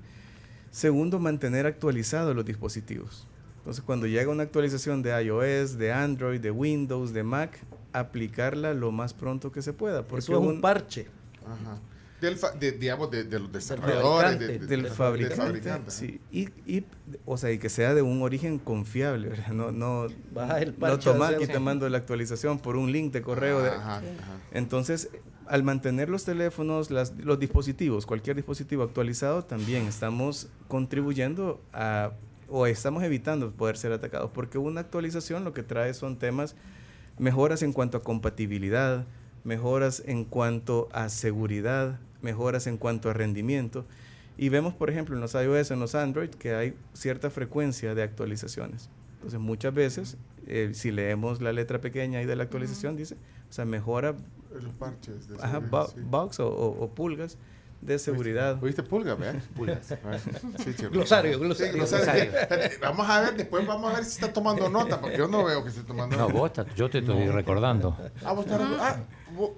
Segundo, mantener actualizados los dispositivos. Entonces, cuando llega una actualización de iOS, de Android, de Windows, de Mac, aplicarla lo más pronto que se pueda. Porque Eso es un parche. Ajá del de, digamos de, los desarrolladores del, fabricante, Sí. Y, y, o sea y que sea de un origen confiable no no el no tomar y te mando la actualización por un link de correo entonces al mantener los teléfonos las, los dispositivos cualquier dispositivo actualizado también estamos contribuyendo a o estamos evitando poder ser atacados porque una actualización lo que trae son temas mejoras en cuanto a compatibilidad mejoras en cuanto a seguridad, mejoras en cuanto a rendimiento. Y vemos, por ejemplo, en los iOS, en los Android, que hay cierta frecuencia de actualizaciones. Entonces, muchas veces, eh, si leemos la letra pequeña ahí de la actualización, dice, o sea, mejora los parches de ajá, bugs o, pulgas de seguridad. ¿Oíste pulga, Pulgas. sí, glosario, glosario. glosario. vamos a ver, después vamos a ver si está tomando nota, porque yo no veo que esté tomando nota. No, vos yo te estoy recordando. Ah, vos estás ah,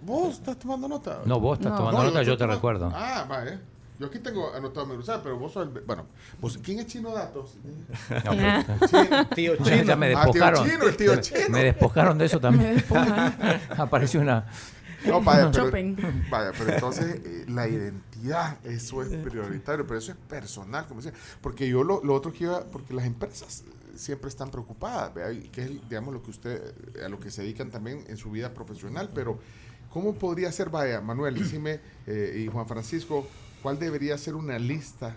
¿Vos estás tomando nota? No, vos estás tomando nota, yo, te recuerdo. Ah, vale. Yo aquí tengo anotado mi usar, pero vos sos el. Bueno, ¿quién es Chino Datos? No, tío Chino. Ya me despojaron. Ah, tío Chino, el tío Chino. Me despojaron de eso también. Apareció una. No, vaya, pero, vaya, pero entonces eh, la identidad, eso es prioritario, pero eso es personal, como decía. Porque yo lo, lo otro que iba, porque las empresas siempre están preocupadas, ¿vea? que es, digamos, lo que usted, a lo que se dedican también en su vida profesional, pero ¿Cómo podría ser, vaya, Manuel, decime, y Juan Francisco, cuál debería ser una lista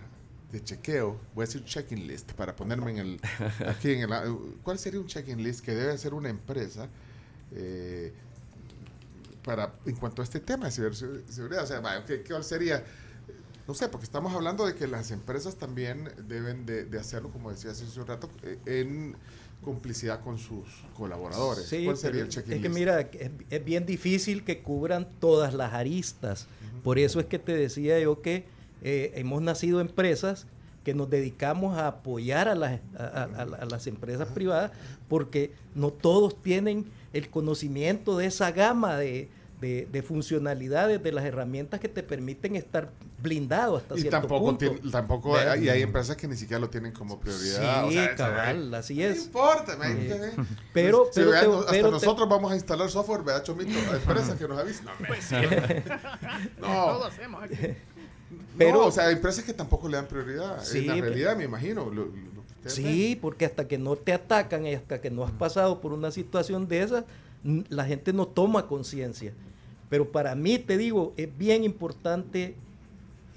de chequeo, voy a decir checking list para ponerme en el aquí en el ¿cuál sería un checking list que debe hacer una empresa eh, para en cuanto a este tema de ciberseguridad? O sea, ¿qué, ¿cuál sería? No sé, porque estamos hablando de que las empresas también deben de, hacerlo, como decía hace un rato, eh, en complicidad con sus colaboradores. ¿Cuál sería el checking Es que mira, es, bien difícil que cubran todas las aristas. Por eso es que te decía yo que eh, hemos nacido empresas que nos dedicamos a apoyar a las, a, las empresas privadas porque no todos tienen el conocimiento de esa gama de, de, funcionalidades de las herramientas que te permiten estar blindado hasta y cierto tampoco punto. tampoco hay, y hay empresas que ni siquiera lo tienen como prioridad. Sí, cabal, así es. No importa, pero, pero, hasta nosotros vamos a instalar software, ¿verdad, Chomito? Hay empresas que nos avisan. No, pues no. lo hacemos aquí. Pero, o sea, hay empresas que tampoco le dan prioridad. en la realidad, me imagino. sí, porque hasta que no te atacan y hasta que no has pasado por una situación de esas, la gente no toma conciencia. Pero para mí, te digo, es bien importante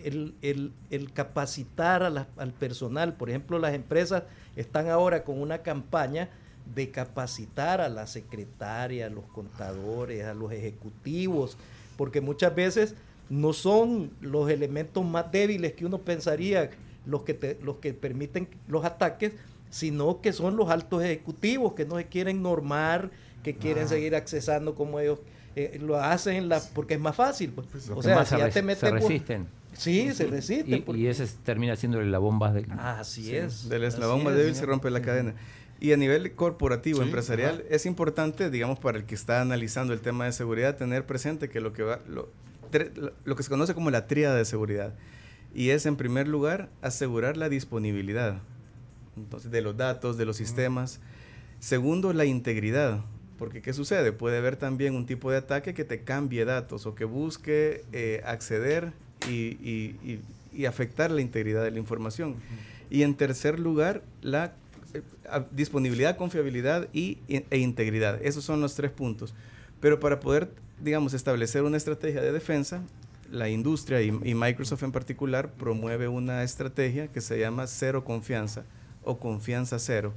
el, capacitar al personal. Por ejemplo, las empresas están ahora con una campaña de capacitar a la secretaria, a los contadores, a los ejecutivos, porque muchas veces no son los elementos más débiles que uno pensaría los que, los que permiten los ataques, sino que son los altos ejecutivos que no se quieren normar, que quieren ah. seguir accesando como ellos eh, lo hacen la, porque es más fácil. Pues. pues o sea, si ya te metes... Se resisten. Sí, se resisten. Y, ese termina siendo la bomba de... así es. Del eslabón más débil se rompe la cadena. Y a nivel corporativo, empresarial, es importante, digamos, para el que está analizando el tema de seguridad, tener presente que lo que va, lo, lo que se conoce como la tríada de seguridad. Y es, en primer lugar, asegurar la disponibilidad entonces, de los datos, de los sistemas. Segundo, la integridad. Porque, ¿qué sucede? Puede haber también un tipo de ataque que te cambie datos o que busque eh, acceder y, afectar la integridad de la información. Y en tercer lugar, la eh, disponibilidad, confiabilidad y, e integridad. Esos son los tres puntos. Pero para poder digamos, establecer una estrategia de defensa, la industria y, Microsoft en particular promueve una estrategia que se llama cero confianza o confianza cero.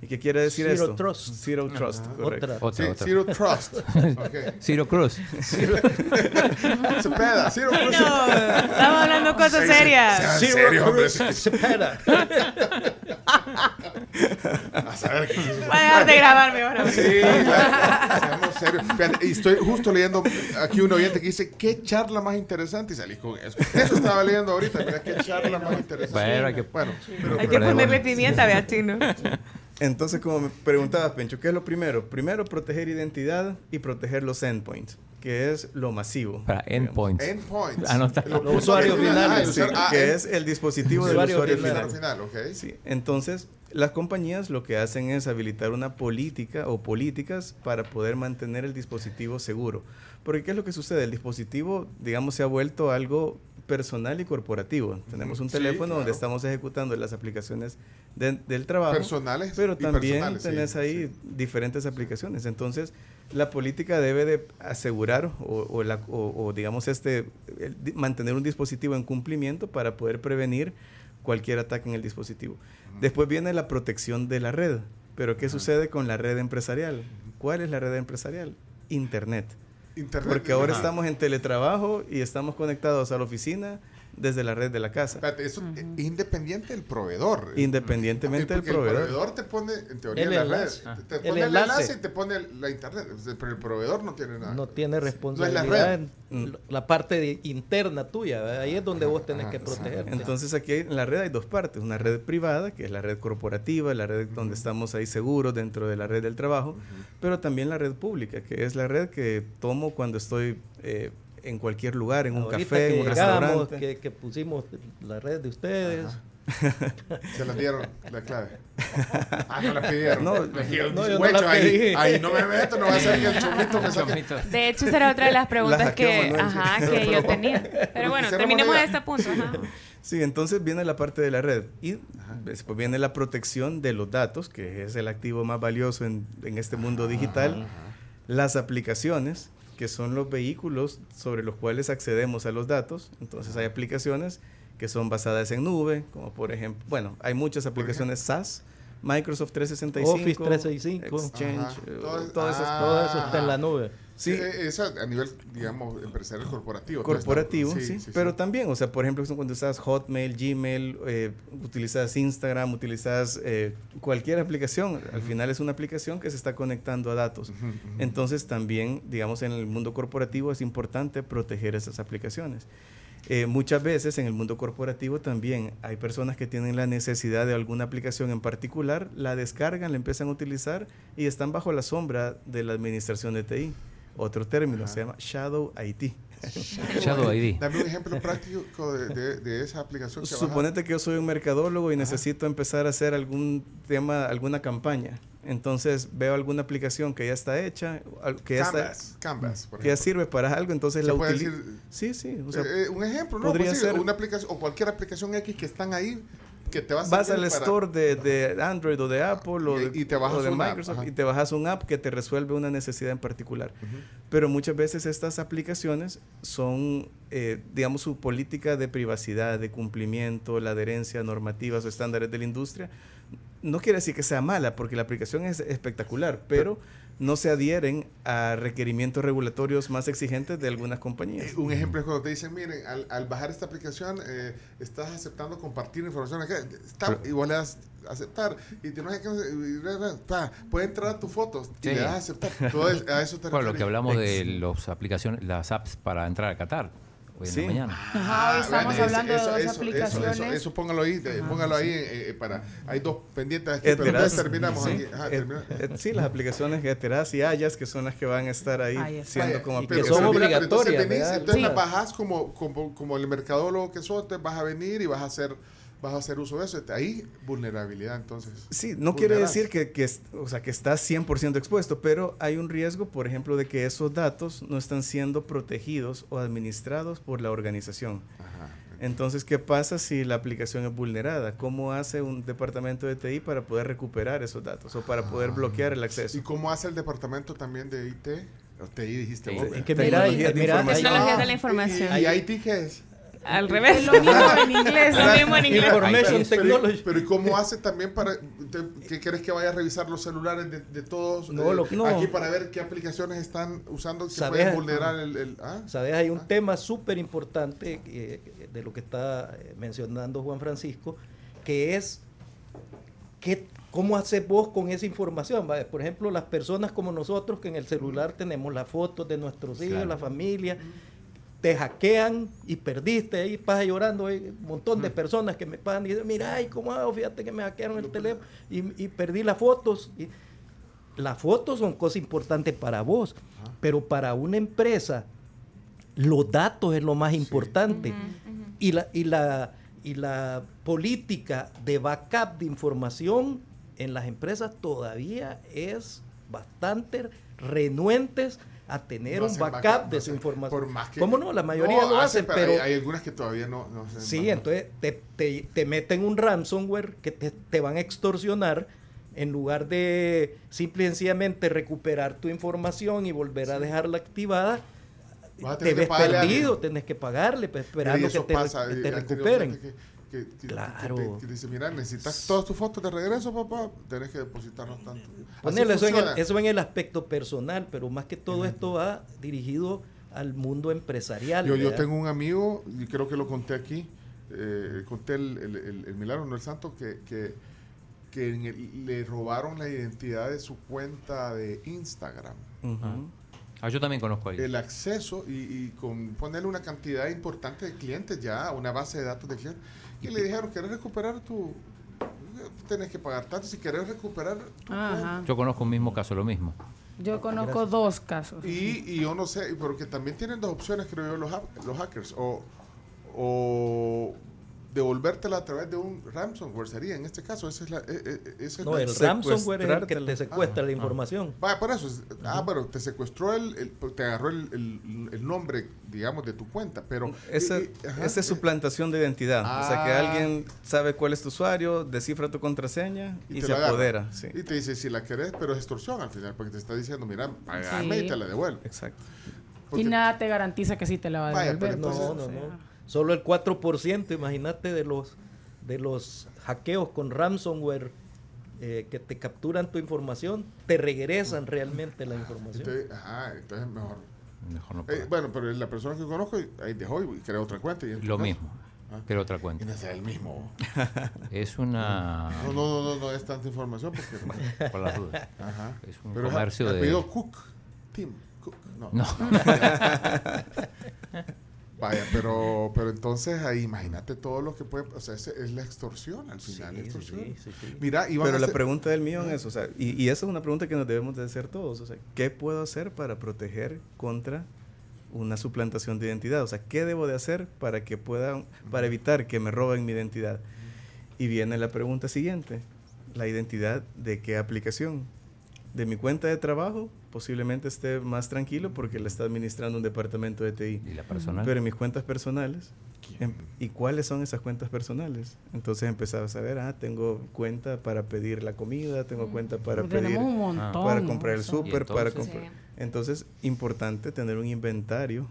¿Y qué quiere decir Zero esto? Trust. Zero Trust. Otra. Otra, Zero Trust. Okay. Zero Cruz. Zero, Cepeda. Zero Cruz. No, estamos hablando cosas serias. Zero Cruz. Cepeda. A saber qué Voy a dejar de grabarme ahora. Sí, claro. serios. Y estoy justo leyendo aquí un oyente que dice, ¿qué charla más interesante? Y salí con eso. Eso estaba leyendo ahorita. Mira, qué charla más interesante. Bueno, hay que, bueno, pero, hay que ponerle pimienta, vea, chino. Entonces, como me preguntabas, Pencho, ¿qué es lo primero? Primero, proteger identidad y proteger los endpoints, que es lo masivo. Para endpoints. Endpoints. Ah, los usuarios finales, que es el dispositivo del usuario, final. final okay. sí. Entonces, las compañías lo que hacen es habilitar una política o políticas para poder mantener el dispositivo seguro. Porque ¿qué es lo que sucede? El dispositivo, digamos, se ha vuelto algo personal y corporativo. Tenemos un teléfono donde estamos ejecutando las aplicaciones del trabajo. Personales. Pero también tenés ahí diferentes aplicaciones. Entonces, la política debe de asegurar o, la, o digamos, este, mantener un dispositivo en cumplimiento para poder prevenir cualquier ataque en el dispositivo. Después viene la protección de la red. Pero ¿qué sucede con la red empresarial? ¿Cuál es la red empresarial? Internet. Internet. Porque ahora estamos en teletrabajo y estamos conectados a la oficina desde la red de la casa. Espérate, eso es independiente del proveedor. Independientemente del proveedor. El proveedor te pone, en teoría, la red. Te pone el enlace. y te pone la internet. Pero el proveedor no tiene nada. No tiene responsabilidad en mm. la parte interna tuya. Ahí es donde vos tenés que protegerte. Entonces aquí en la red hay dos partes. Una red privada, que es la red corporativa, la red donde estamos ahí seguros dentro de la red del trabajo, pero también la red pública, que es la red que tomo cuando estoy... Eh, en cualquier lugar, en un café, en un restaurante. Que, que, pusimos la red de ustedes. Se las dieron la clave. Ah, no la pidieron. No, no, yo no ahí, ahí, no me meto, no va a ser que el chomito me saque. De hecho, esa era otra de las preguntas que, ajá, que yo tenía. Pero bueno, terminemos de este punto. Ajá. Sí, entonces viene la parte de la red y después viene la protección de los datos, que es el activo más valioso en, en este mundo digital, las aplicaciones que son los vehículos sobre los cuales accedemos a los datos. Entonces hay aplicaciones que son basadas en nube, como por ejemplo, bueno, hay muchas aplicaciones SaaS, Microsoft 365, Office 365, Exchange, eh, todo, eso, todo, eso, está en la nube. Sí, eh, eso a nivel, digamos, empresarial corporativo. Corporativo, sí, pero también, o sea, por ejemplo, cuando usas Hotmail, Gmail, eh, utilizas Instagram, utilizas eh, cualquier aplicación, al final es una aplicación que se está conectando a datos. Entonces también, digamos, en el mundo corporativo es importante proteger esas aplicaciones. muchas veces en el mundo corporativo también hay personas que tienen la necesidad de alguna aplicación en particular, la descargan, la empiezan a utilizar y están bajo la sombra de la administración de TI otro término, se llama Shadow IT. Shadow ID. Dame un ejemplo práctico de, esa aplicación. Que Suponete que yo soy un mercadólogo y necesito empezar a hacer algún tema, alguna campaña. Entonces veo alguna aplicación que ya está hecha, que ya, Canvas, Canvas, por que ya sirve para algo, entonces la utilizo. Sí, sí. Eh, eh, un ejemplo, ¿no? Podría pues ser una aplicación o cualquier aplicación X que están ahí que te vas, vas al store de, de, Android o de Apple o de, de Microsoft y te bajas un app que te resuelve una necesidad en particular. Pero muchas veces estas aplicaciones son, eh, digamos, su política de privacidad, de cumplimiento, la adherencia a normativas o estándares de la industria. No quiere decir que sea mala, porque la aplicación es espectacular, pero no se adhieren a requerimientos regulatorios más exigentes de algunas compañías. Eh, un ejemplo es cuando te dicen, miren, al, bajar esta aplicación eh, estás aceptando compartir información, está, y vos le das aceptar y te puede entrar a tus fotos y le das aceptar. Todo a eso te Bueno, lo que hablamos de los aplicaciones, las apps para entrar a Qatar sí. mañana. Ajá, estamos hablando de dos aplicaciones. Eso, póngalo ahí, póngalo ahí eh, eh, para. Hay dos pendientes aquí, pero terminamos sí. aquí. sí, las aplicaciones Geteras y Ayas, que son las que van a estar ahí, siendo como que son obligatorias. Entonces, entonces las bajas como, como, como el mercadólogo que sos, te vas a venir y vas a hacer vas a hacer uso de eso. Ahí, vulnerabilidad, entonces. Sí, no quiere decir que, que, o sea, que estás 100% expuesto, pero hay un riesgo, por ejemplo, de que esos datos no están siendo protegidos o administrados por la organización. Entonces, ¿qué pasa si la aplicación es vulnerada? ¿Cómo hace un departamento de TI para poder recuperar esos datos o para poder bloquear el acceso? ¿Y cómo hace el departamento también de IT? O TI dijiste vos. Tecnología, de la información. ¿Y IT qué es? Al revés. lo mismo en inglés. lo mismo en inglés. Information Technology. Pero, ¿y cómo hace también para... ¿Qué quieres que vaya a revisar los celulares de, todos? No, lo, no. Aquí para ver qué aplicaciones están usando que pueden vulnerar el... ¿ah? ¿Sabes? Hay un ah. tema súper importante eh, de lo que está eh, mencionando Juan Francisco, que es... ¿qué, ¿Cómo haces vos con esa información? Por ejemplo, las personas como nosotros que en el celular tenemos las fotos de nuestros hijos, la familia, te hackean y perdiste, ahí pasas llorando, hay un montón de personas que me pasan y dicen, mira, ay, ¿cómo hago? Fíjate que me hackearon el teléfono y, perdí las fotos. Y las fotos son cosas importantes para vos, pero para una empresa los datos es lo más importante. Y, la, y, la, y la política de backup de información en las empresas todavía es bastante renuentes a tener un backup, de su información. ¿Cómo no? La mayoría lo hacen, pero, hay, algunas que todavía no, no Sí, entonces te, te, te, meten un ransomware que te, te, van a extorsionar en lugar de simple y sencillamente recuperar tu información y volver a dejarla activada. Te ves perdido, tienes que pagarle, pues, esperando que te, te recuperen que, claro. que, dice, mira, necesitas todas tus fotos de regreso, papá, tenés que depositarnos tanto. eso, en el, eso en el aspecto personal, pero más que todo esto va dirigido al mundo empresarial. Yo, yo tengo un amigo, y creo que lo conté aquí, eh, conté el, el, el, milagro, no el santo, que, que, que le robaron la identidad de su cuenta de Instagram. Ah, yo también conozco a El acceso y, y, con ponerle una cantidad importante de clientes ya, una base de datos de clientes y le dijeron, ¿querés recuperar tu...? Tenés que pagar tanto si querés recuperar Yo conozco un mismo caso, lo mismo. Yo conozco dos casos. Y, y, yo no sé, porque también tienen dos opciones, creo yo, los, los hackers. O, o devolvértela a través de un ransomware sería en este caso ese es la, e, e, no el ransomware es el que te secuestra la ah, información. Ah. por eso ah bueno te secuestró el, te agarró el, el, nombre digamos de tu cuenta pero esa, esa es suplantación de identidad o sea que ah. alguien sabe cuál es tu usuario descifra tu contraseña y, se apodera y te dice si la querés pero es extorsión al final porque te está diciendo mira pagame y te la devuelve exacto. Y nada te garantiza que sí te la va a devolver. no, no, no. Solo el 4%, imagínate, de los, de los hackeos con ransomware eh, que te capturan tu información, te regresan realmente la información. Entonces, ajá, entonces mejor. mejor no eh, bueno, pero la persona que conozco ahí dejó y creó otra cuenta. Y Lo mismo. ¿Ah? Creó otra cuenta. Y no es el mismo. es una. No, no, no, no, es tanta información porque. Por las dudas. Ajá. Es un pero comercio de. Cook. Tim Cook. No. no. Vaya, pero, pero entonces ahí imagínate todo lo que puede, o sea, es, la extorsión al final, extorsión. Mira, pero la pregunta del mío es, o sea, y, y, esa es una pregunta que nos debemos de hacer todos, o sea, ¿qué puedo hacer para proteger contra una suplantación de identidad? O sea, ¿qué debo de hacer para que puedan, para evitar que me roben mi identidad? Y viene la pregunta siguiente, ¿la identidad de qué aplicación? ¿De mi cuenta de trabajo posiblemente esté más tranquilo porque le está administrando un departamento de TI. ¿Y la personal? Pero en mis cuentas personales, em, ¿y cuáles son esas cuentas personales? Entonces empezaba a saber, ah, tengo cuenta para pedir la comida, tengo cuenta para pedir, para comprar el súper, para comprar. Entonces, importante tener un inventario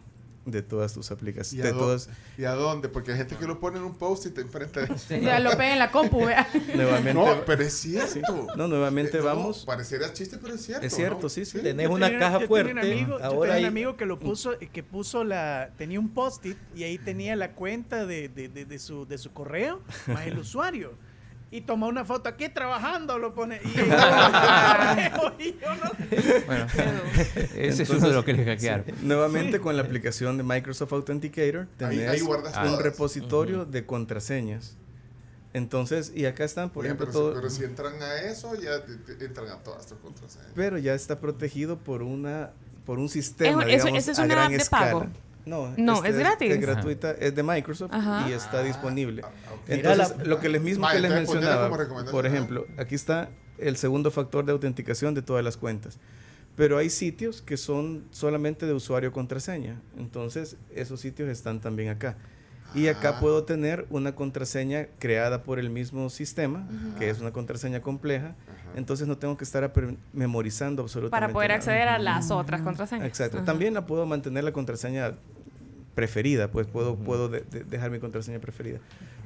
de todas tus aplicaciones. ¿Y, de todas... ¿Y a dónde? Porque hay gente que lo pone en un post y te enfrenta de Ya lo pega en la compu, vea. nuevamente, no, pero es cierto. No, nuevamente eh, vamos. pareciera chiste, pero es cierto. Es cierto, sí, sí. Tenés una caja fuerte. Un amigo, ahora yo tenía un amigo que lo puso, que puso la, tenía un post-it y ahí tenía la cuenta de, de, de, de su, de su correo más el usuario y toma una foto aquí trabajando, lo pone. Y, bueno, ese es uno de los que les hackearon. Nuevamente con la aplicación de Microsoft Authenticator tenés un repositorio de contraseñas. Entonces, y acá están, por ejemplo, pero, pero, si entran a eso, ya entran a todas estas contraseñas. Pero ya está protegido por una por un sistema, digamos, es a gran escala. No, no es, gratis. Es gratuita, es de Microsoft y está disponible. Ah, Entonces, lo que les mismo que les mencionaba, por ejemplo, aquí está el segundo factor de autenticación de todas las cuentas. Pero hay sitios que son solamente de usuario contraseña. Entonces, esos sitios están también acá. Y acá ah. puedo tener una contraseña creada por el mismo sistema, que es una contraseña compleja. Entonces no tengo que estar memorizando absolutamente. Para poder acceder a las otras contraseñas. Exacto. También la puedo mantener la contraseña preferida, pues puedo, puedo dejar mi contraseña preferida.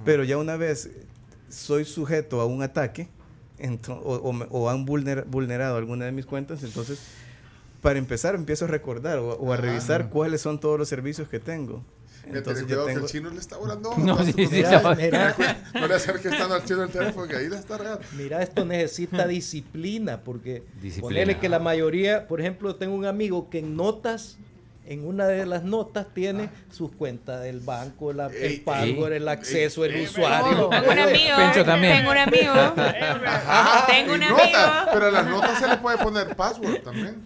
Pero ya una vez soy sujeto a un ataque o, han vulnerado alguna de mis cuentas, entonces para empezar empiezo a recordar o, a revisar cuáles son todos los servicios que tengo. Entonces yo tengo... que el chino le está volando. No, sí, sí, mira, mira. No le acerques al chino el teléfono que ahí la está regando. Mira, esto necesita disciplina porque disciplina. que la mayoría, por ejemplo, tengo un amigo que en notas en una de las notas tiene sus cuentas del banco, la, el password, el acceso, el usuario. Tengo un amigo. también. Tengo un amigo. tengo un amigo. pero a las notas se le puede poner password también.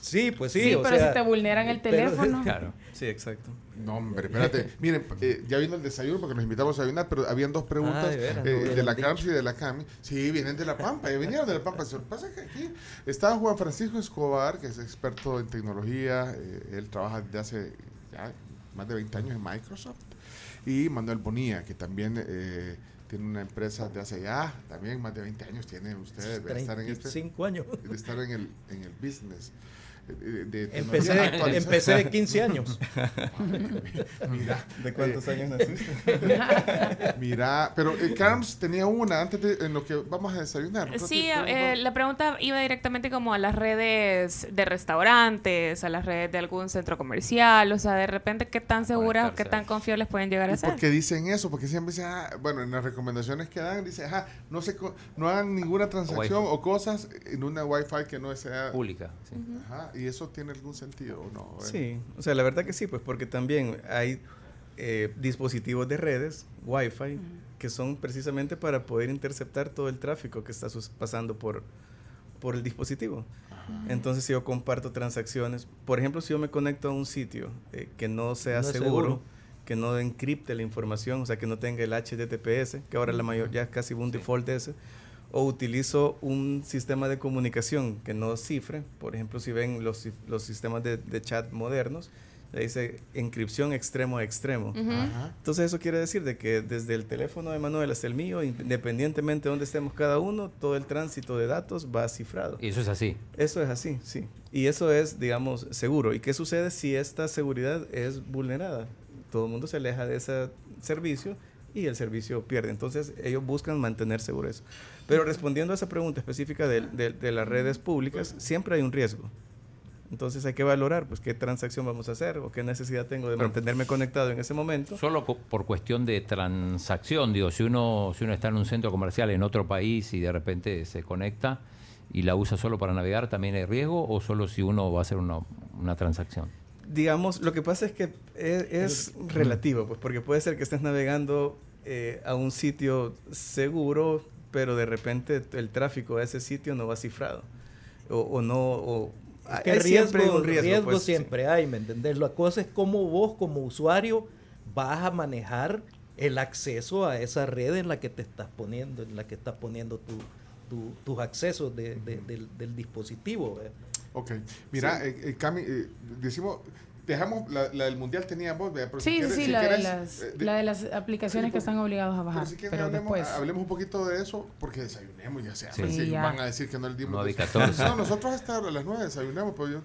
Sí, pues sí. Sí, pero si te vulneran el teléfono. claro. Sí, exacto. No, hombre, espérate. Miren, eh, ya vino el desayuno porque nos invitamos a desayunar, pero habían dos preguntas eh, de, la CAMS y de la CAMI. Sí, vienen de La Pampa, eh, vinieron de La Pampa. Lo que pasa es que aquí está Juan Francisco Escobar, que es experto en tecnología. él trabaja desde hace ya más de 20 años en Microsoft. Y Manuel Bonilla, que también tiene una empresa de hace ya también más de 20 años. Tiene usted de estar en este. años. De estar en el, en el business. De, empecé, de, empecé de 15 años. Mira. ¿De cuántos años naciste? Mira, pero eh, Carms tenía una antes de en lo que vamos a desayunar. Sí, eh, la pregunta iba directamente como a las redes de restaurantes, a las redes de algún centro comercial, o sea, de repente qué tan seguras o qué tan confiables pueden llegar a ser. ¿Por qué dicen eso? Porque siempre dicen, ah, bueno, en las recomendaciones que dan, dice, ajá, no, se, no hagan ninguna transacción o, cosas en una Wi-Fi que no sea pública. Sí. Ajá, ¿Y eso tiene algún sentido o no? Sí, o sea, la verdad que sí, pues porque también hay eh, dispositivos de redes, Wi-Fi, que son precisamente para poder interceptar todo el tráfico que está pasando por, por el dispositivo. Entonces, si yo comparto transacciones, por ejemplo, si yo me conecto a un sitio eh, que no sea seguro, que no encripte la información, o sea, que no tenga el HTTPS, que ahora la mayor ya es casi un default de ese, o utilizo un sistema de comunicación que no cifre, por ejemplo, si ven los, los sistemas de, chat modernos, dice encripción extremo a extremo. Entonces eso quiere decir de que desde el teléfono de Manuel hasta el mío, independientemente de donde estemos cada uno, todo el tránsito de datos va cifrado. Y eso es así. Eso es así, sí. Y eso es, digamos, seguro. ¿Y qué sucede si esta seguridad es vulnerada? Todo el mundo se aleja de ese servicio y el servicio pierde. Entonces ellos buscan mantener seguro eso. Pero respondiendo a esa pregunta específica de, de las redes públicas, siempre hay un riesgo. Entonces hay que valorar pues qué transacción vamos a hacer o qué necesidad tengo de mantenerme conectado en ese momento. Solo por cuestión de transacción, digo, si uno si uno está en un centro comercial en otro país y de repente se conecta y la usa solo para navegar, también hay riesgo o solo si uno va a hacer una, transacción. Digamos, lo que pasa es que es, relativo, pues porque puede ser que estés navegando eh, a un sitio seguro, pero de repente el tráfico a ese sitio no va cifrado o, o no o, que riesgo, siempre, riesgo, riesgo pues, siempre hay, ¿me entendés? La cosa es cómo vos como usuario vas a manejar el acceso a esa red en la que te estás poniendo, en la que estás poniendo tus accesos del, dispositivo. Ok, mira, eh, eh, Cami, eh, decimos, dejamos la, del mundial teníamos sí sí la, de las, eh, la de las aplicaciones que están obligados a bajar pero, hablemos, después. hablemos un poquito de eso porque desayunemos ya sea sí, van a decir que no el dimos no, no nosotros hasta las nueve desayunamos pero yo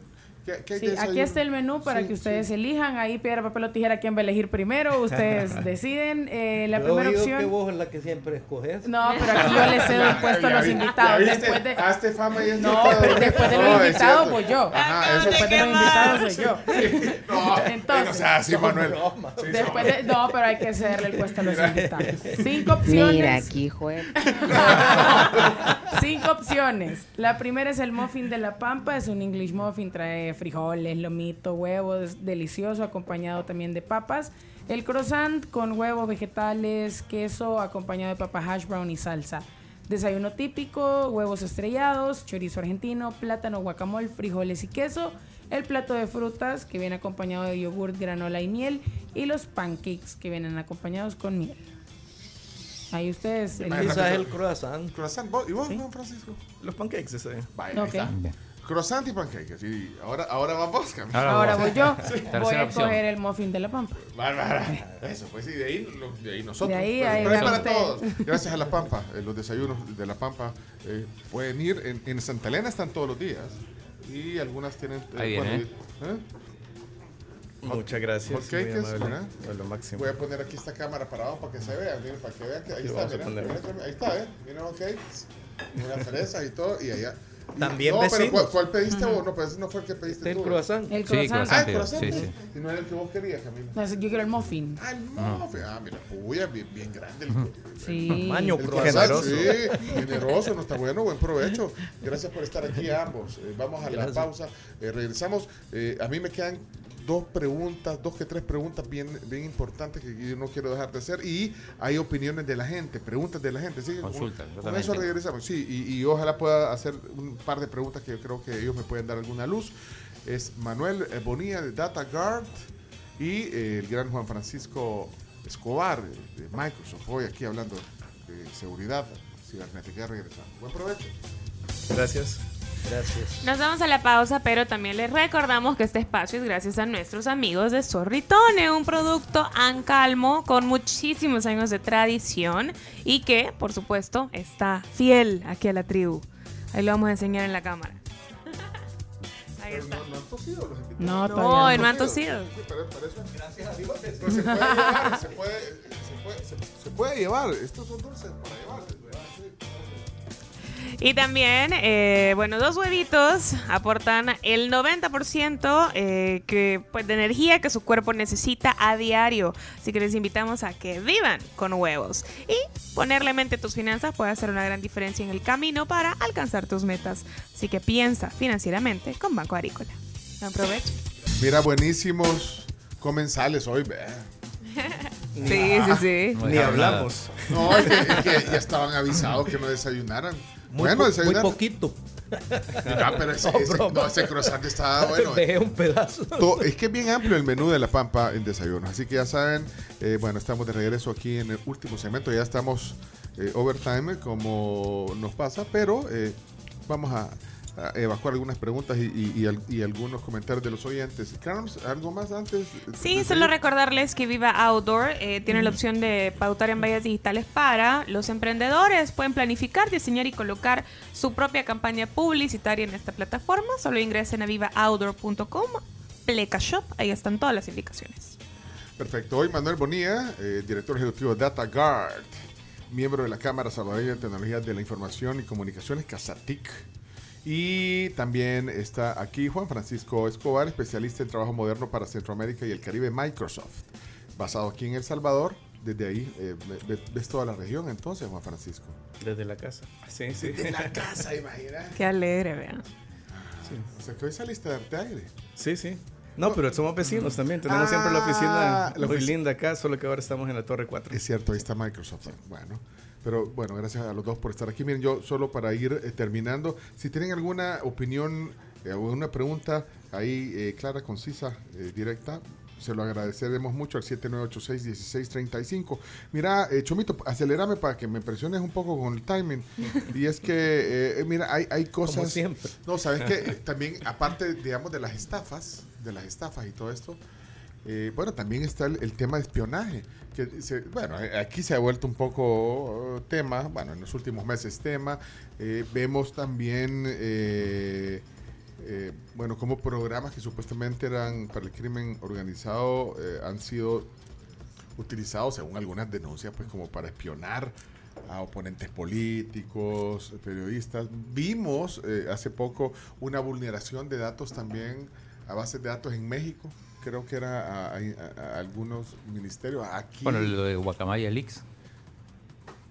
sí, aquí está el menú para que ustedes elijan. Ahí piedra, papel o tijera quién va a elegir primero. Ustedes deciden. Eh, la primera opción. que vos es la que siempre escoges. No, pero aquí yo le cedo el puesto a los invitados. después de... Hazte fama y No, pero después de los invitados, pues yo. Ajá, eso después de los invitados soy yo. No, Entonces, o sea, sí, Manuel. después de, no, pero hay que cederle el puesto a los invitados. Cinco opciones. Mira aquí, juez. Cinco opciones. La primera es el muffin de la pampa. Es un English muffin. Trae frijoles, lomito, huevos, delicioso, acompañado también de papas. El croissant con huevos, vegetales, queso, acompañado de papa hash brown y salsa. Desayuno típico, huevos estrellados, chorizo argentino, plátano, guacamole, frijoles y queso. El plato de frutas que viene acompañado de yogur, granola y miel. Y los pancakes que vienen acompañados con miel. Ahí ustedes. El es el croissant. Croissant. ¿Y vos, Francisco? Los pancakes, ese. Vaya, okay. Croissant y pancakes. Y ahora, ahora vamos, Ahora, ahora voy yo. voy a coger el muffin de la pampa. Bárbara. Eso, pues sí, de ahí, de ahí nosotros. De ahí, ahí pero, para todos. Gracias a la pampa. Eh, los desayunos de la pampa eh, pueden ir. En, en, Santa Elena están todos los días. Y algunas tienen. Eh, ahí viene. ¿eh? Muchas gracias. Lo máximo. Voy a poner aquí esta cámara para abajo para que se vea, miren, para que vean que ahí está, miren, ahí está, ¿eh? Miren cakes, una fresa y todo, y allá también no, pero ¿cuál, pediste vos? No, pues no fue el que pediste el tú. Croissant. El croissant. Ah, el croissant. Sí, sí. Y no era el que vos querías, Camila. No, yo quiero el muffin. Ah, el muffin. Ah, mira, puya, bien, bien grande. El, sí. Maño generoso. Sí, generoso, no está bueno, buen provecho. Gracias por estar aquí ambos. Eh, vamos a la pausa. Eh, regresamos. Eh, a mí me quedan dos preguntas, dos que tres preguntas bien, bien importantes que yo no quiero dejar de hacer y hay opiniones de la gente, preguntas de la gente. ¿sí? Consulta. Con, eso regresamos. Sí, y, ojalá pueda hacer un par de preguntas que yo creo que ellos me pueden dar alguna luz. Es Manuel eh, Bonilla de Data Guard y eh, el gran Juan Francisco Escobar de Microsoft. Hoy aquí hablando de seguridad cibernética. Regresamos. Buen provecho. Gracias. Gracias. Nos vamos a la pausa, pero también les recordamos que este espacio es gracias a nuestros amigos de Sorritone, un producto Ancalmo con muchísimos años de tradición y que, por supuesto, está fiel aquí a la tribu. Ahí lo vamos a enseñar en la cámara. Ahí está. No, no, han tosido los invitados. No, no, no han tosido. Gracias a Dios. se puede llevar, se puede, se puede, se, puede llevar. Estos son dulces para llevar. Y también, eh, bueno, dos huevitos aportan el 90% eh, que, pues, de energía que su cuerpo necesita a diario. Así que les invitamos a que vivan con huevos. Y ponerle mente a tus finanzas puede hacer una gran diferencia en el camino para alcanzar tus metas. Así que piensa financieramente con Banco Agrícola. Buen provecho. Mira, buenísimos comensales hoy. Sí, sí, sí. Ni hablamos. No, es que ya estaban avisados que no desayunaran. Muy, bueno, muy poquito. No, pero ese, no, ese, croissant está bueno. Dejé un pedazo. es que es bien amplio el menú de la Pampa en desayuno. Así que ya saben, eh, bueno, estamos de regreso aquí en el último segmento. Ya estamos eh, overtime, como nos pasa, pero eh, vamos a evacuar algunas preguntas y, algunos comentarios de los oyentes. Carlos, ¿algo más antes? Sí, solo recordarles que Viva Outdoor eh, tiene la opción de pautar en vallas digitales para los emprendedores. Pueden planificar, diseñar y colocar su propia campaña publicitaria en esta plataforma. Solo ingresen a vivaoutdoor.com, Pleca Shop, ahí están todas las indicaciones. Perfecto. Hoy Manuel Bonilla, eh, director ejecutivo de DataGuard, miembro de la Cámara Salvadoreña de Tecnologías de la Información y Comunicaciones, CASATIC y también está aquí Juan Francisco Escobar, especialista en trabajo moderno para Centroamérica y el Caribe Microsoft, basado aquí en El Salvador. Desde ahí eh, ves toda la región entonces, Juan Francisco. Desde la casa. Sí, sí. Desde la casa, imagínate. Qué alegre, vean. Sí. O sea que hoy saliste de arte aire. Sí, sí. No, pero somos vecinos también. Tenemos siempre la oficina ah, muy linda acá, solo que ahora estamos en la Torre 4. Es cierto, ahí está Microsoft. Bueno. Pero bueno, gracias a los dos por estar aquí. Miren, yo solo para ir eh, terminando, si tienen alguna opinión, eh, alguna pregunta ahí eh, clara, concisa, directa, se lo agradeceremos mucho al 7986-1635. Mira, Chomito, acelérame para que me presiones un poco con el timing. y es que, mira, hay, hay cosas... Como siempre. No, sabes que también, aparte, digamos, de las estafas, de las estafas y todo esto, bueno, también está el, tema de espionaje que bueno, eh, aquí se ha vuelto un poco uh, tema, bueno, en los últimos meses tema. Eh, vemos también, eh, bueno, como programas que supuestamente eran para el crimen organizado han sido utilizados, según algunas denuncias, pues como para espionar a oponentes políticos, periodistas. Vimos hace poco una vulneración de datos también a bases de datos en México creo que era a, algunos ministerios. Aquí. Bueno, lo de Guacamaya Leaks.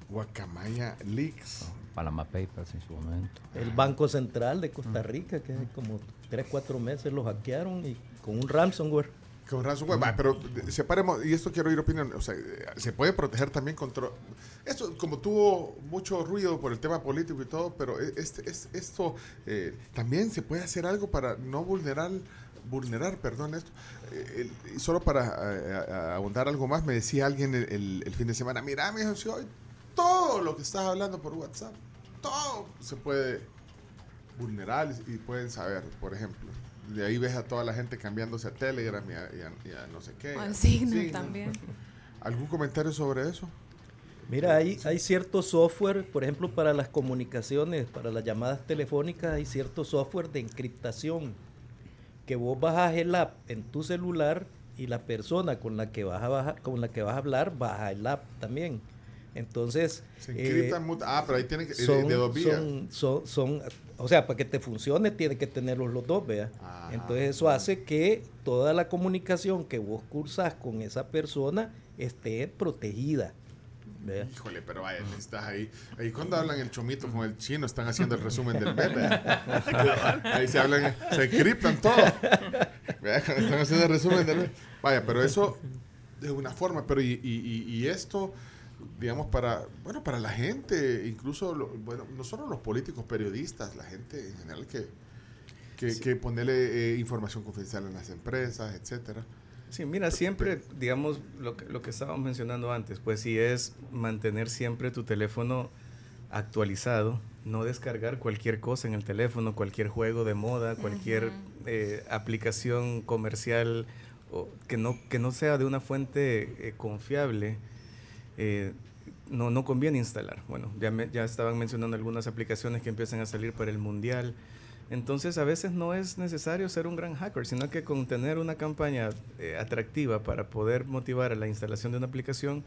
Guacamaya Leaks. Panama Papers en su momento. El Banco Central de Costa Rica, que como 3, 4 meses lo hackearon y con un ransomware. Con ransomware, pero separemos, y esto quiero ir opinión, o sea, se puede proteger también contra... Esto como tuvo mucho ruido por el tema político y todo, pero e, este, es, esto eh, también se puede hacer algo para no vulnerar vulnerar, perdón, esto. Eh, solo para eh, abundar algo más, me decía alguien el, fin de semana, mira, mi hijo, hoy todo lo que estás hablando por WhatsApp, todo se puede vulnerar y pueden saber, por ejemplo. De ahí ves a toda la gente cambiándose a Telegram y a, no sé qué. O también. ¿Algún comentario sobre eso? Mira, hay, hay cierto software, por ejemplo, para las comunicaciones, para las llamadas telefónicas, hay cierto software de encriptación que vos bajas el app en tu celular y la persona con la que vas a bajar, con la que vas a hablar baja el app también. Entonces, eh, ah, pero ahí tiene que son, de dos vías. Son, son, o sea, para que te funcione tiene que tenerlos los dos, vea. Ah, Entonces eso hace que toda la comunicación que vos cursas con esa persona esté protegida. Híjole, pero vaya, estás ahí. Ahí cuando hablan el chomito con el chino, están haciendo el resumen del meme. ahí se hablan, se encriptan todo. Están haciendo el resumen del meme. Vaya, pero eso de una forma, pero y, y, esto, digamos, para, bueno, para la gente, incluso, bueno, no solo los políticos, periodistas, la gente en general que, que, que ponerle eh, información confidencial en las empresas, etcétera. Sí, mira, siempre, digamos, lo que, lo que estábamos mencionando antes, pues sí es mantener siempre tu teléfono actualizado, no descargar cualquier cosa en el teléfono, cualquier juego de moda, cualquier eh, aplicación comercial o que, no, que no sea de una fuente eh, confiable. Eh, no, no conviene instalar. Bueno, ya, ya estaban mencionando algunas aplicaciones que empiezan a salir para el mundial. Entonces a veces no es necesario ser un gran hacker, sino que con tener una campaña eh, atractiva para poder motivar a la instalación de una aplicación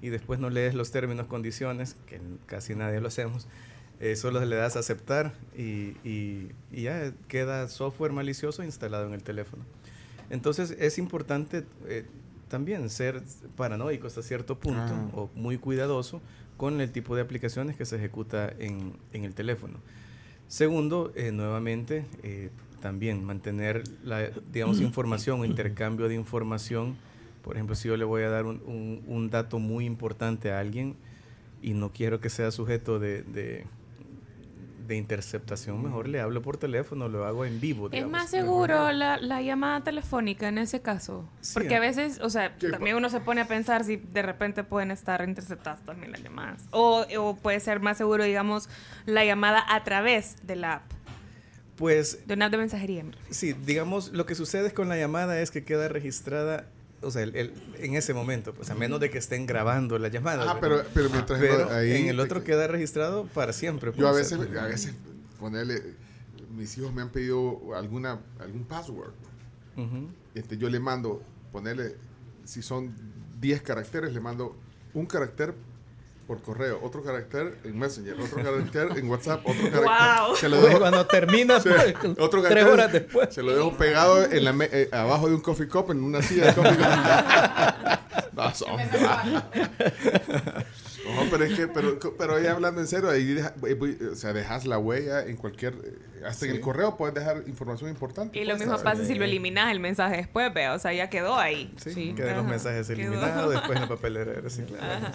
y después no lees los términos, condiciones, que casi nadie lo hacemos, eh, solo le das a aceptar y, ya queda software malicioso instalado en el teléfono. Entonces es importante eh, también ser paranoico hasta cierto punto ah. o muy cuidadoso con el tipo de aplicaciones que se ejecuta en el teléfono. Segundo, eh, nuevamente, eh, también mantener la, digamos, información intercambio de información. Por ejemplo, si yo le voy a dar un, un, dato muy importante a alguien y no quiero que sea sujeto de interceptación, mejor le hablo por teléfono, lo hago en vivo. Es más seguro la, la, llamada telefónica en ese caso. Porque a veces, o sea, también uno se pone a pensar si de repente pueden estar interceptadas también las llamadas. O, o puede ser más seguro, digamos, la llamada a través de la app. Pues... De una de mensajería. Sí, digamos, lo que sucede con la llamada es que queda registrada o sea, el, en ese momento, pues a menos de que estén grabando la llamada. Ah, pero, pero mientras ahí, en el otro queda registrado para siempre. Yo a veces, a veces ponerle, mis hijos me han pedido alguna, algún password. este, yo le mando, ponerle, si son 10 caracteres, le mando un carácter por correo, otro carácter en Messenger, otro carácter en WhatsApp, otro carácter. Se lo dejo, cuando termina, pues, otro tres horas después. Se lo dejo pegado en la eh, abajo de un coffee cup, en una silla de coffee cup. no, pero es que, pero, pero ahí hablando en serio, ahí o sea, dejas la huella en cualquier, eh, hasta en el correo puedes dejar información importante. Y lo pues, mismo pasa si lo eliminas el mensaje después, vea, o sea, ya quedó ahí. Sí, quedan los mensajes eliminados, después en el papelera reciclado.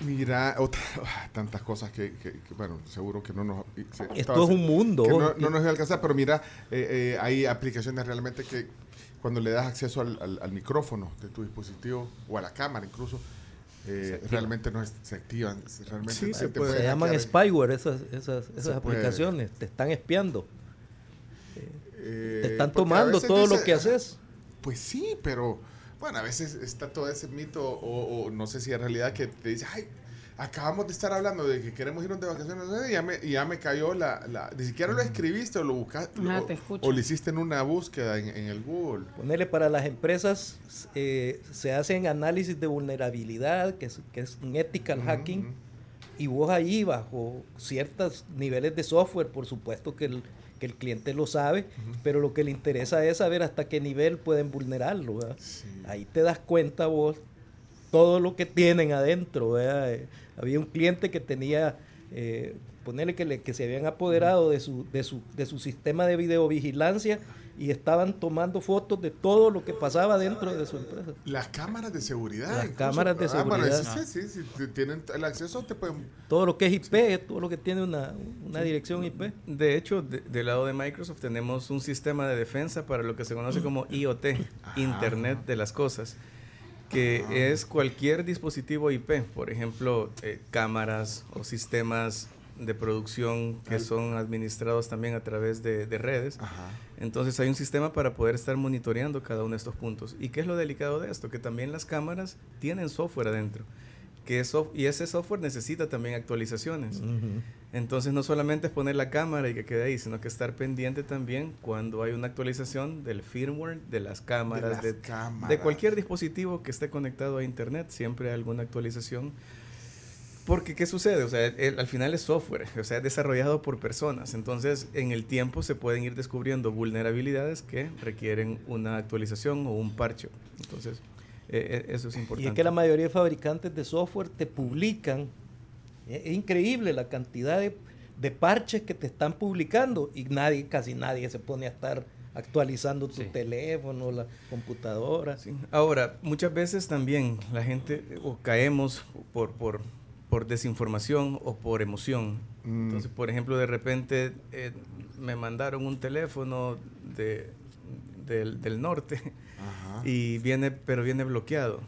Mira, tantas cosas que, bueno, seguro que no nos... Esto es un mundo. no, nos va a alcanzar, pero mira, eh, eh, hay aplicaciones realmente que cuando le das acceso al, micrófono de tu dispositivo o a la cámara incluso, eh, realmente no se activan. Realmente sí, se, llaman spyware esas, esas, esas aplicaciones, te están espiando. te están tomando todo lo que haces. Pues sí, pero bueno, a veces está todo ese mito, o, no sé si es realidad, que te dice, ay, acabamos de estar hablando de que queremos irnos de vacaciones y ya me, y ya me cayó la, la, Ni siquiera lo escribiste o lo buscaste. o, lo hiciste en una búsqueda en, el Google. Ponerle para las empresas, eh, se hacen análisis de vulnerabilidad, que es, que es un ethical hacking, y vos ahí, bajo ciertos niveles de software, por supuesto que el que el cliente lo sabe, pero lo que le interesa es saber hasta qué nivel pueden vulnerarlo. Ahí te das cuenta vos todo lo que tienen adentro. Eh, había un cliente que tenía, eh, ponerle que, le, que se habían apoderado de su, de, su, de su sistema de videovigilancia y estaban tomando fotos de todo lo que pasaba dentro de su empresa. Las cámaras de seguridad. Las cámaras de ah, seguridad. sí, sí, si tienen el acceso te pueden... Todo lo que es IP, todo lo que tiene una, dirección IP. De hecho, del lado de Microsoft tenemos un sistema de defensa para lo que se conoce como IoT, Internet de las Cosas que es cualquier dispositivo IP, por ejemplo, eh, cámaras o sistemas de producción que son administrados también a través de, redes. Entonces hay un sistema para poder estar monitoreando cada uno de estos puntos. ¿Y qué es lo delicado de esto? Que también las cámaras tienen software adentro. Que y ese software necesita también actualizaciones. Entonces no solamente es poner la cámara y que quede ahí, sino que estar pendiente también cuando hay una actualización del firmware de las cámaras, de, de cualquier dispositivo que esté conectado a Internet. Siempre hay alguna actualización porque, ¿qué sucede? O sea, al final es software, o sea, es desarrollado por personas. Entonces, en el tiempo se pueden ir descubriendo vulnerabilidades que requieren una actualización o un parche. Entonces, e, e, eso es importante. Y es que la mayoría de fabricantes de software te publican. E, es, increíble la cantidad de, parches que te están publicando y nadie, casi nadie se pone a estar actualizando tu teléfono, la computadora. Ahora, muchas veces también la gente, o caemos por, por por desinformación o por emoción. Mm. Entonces, por ejemplo, de repente eh, me mandaron un teléfono de, del, norte y viene, pero viene bloqueado.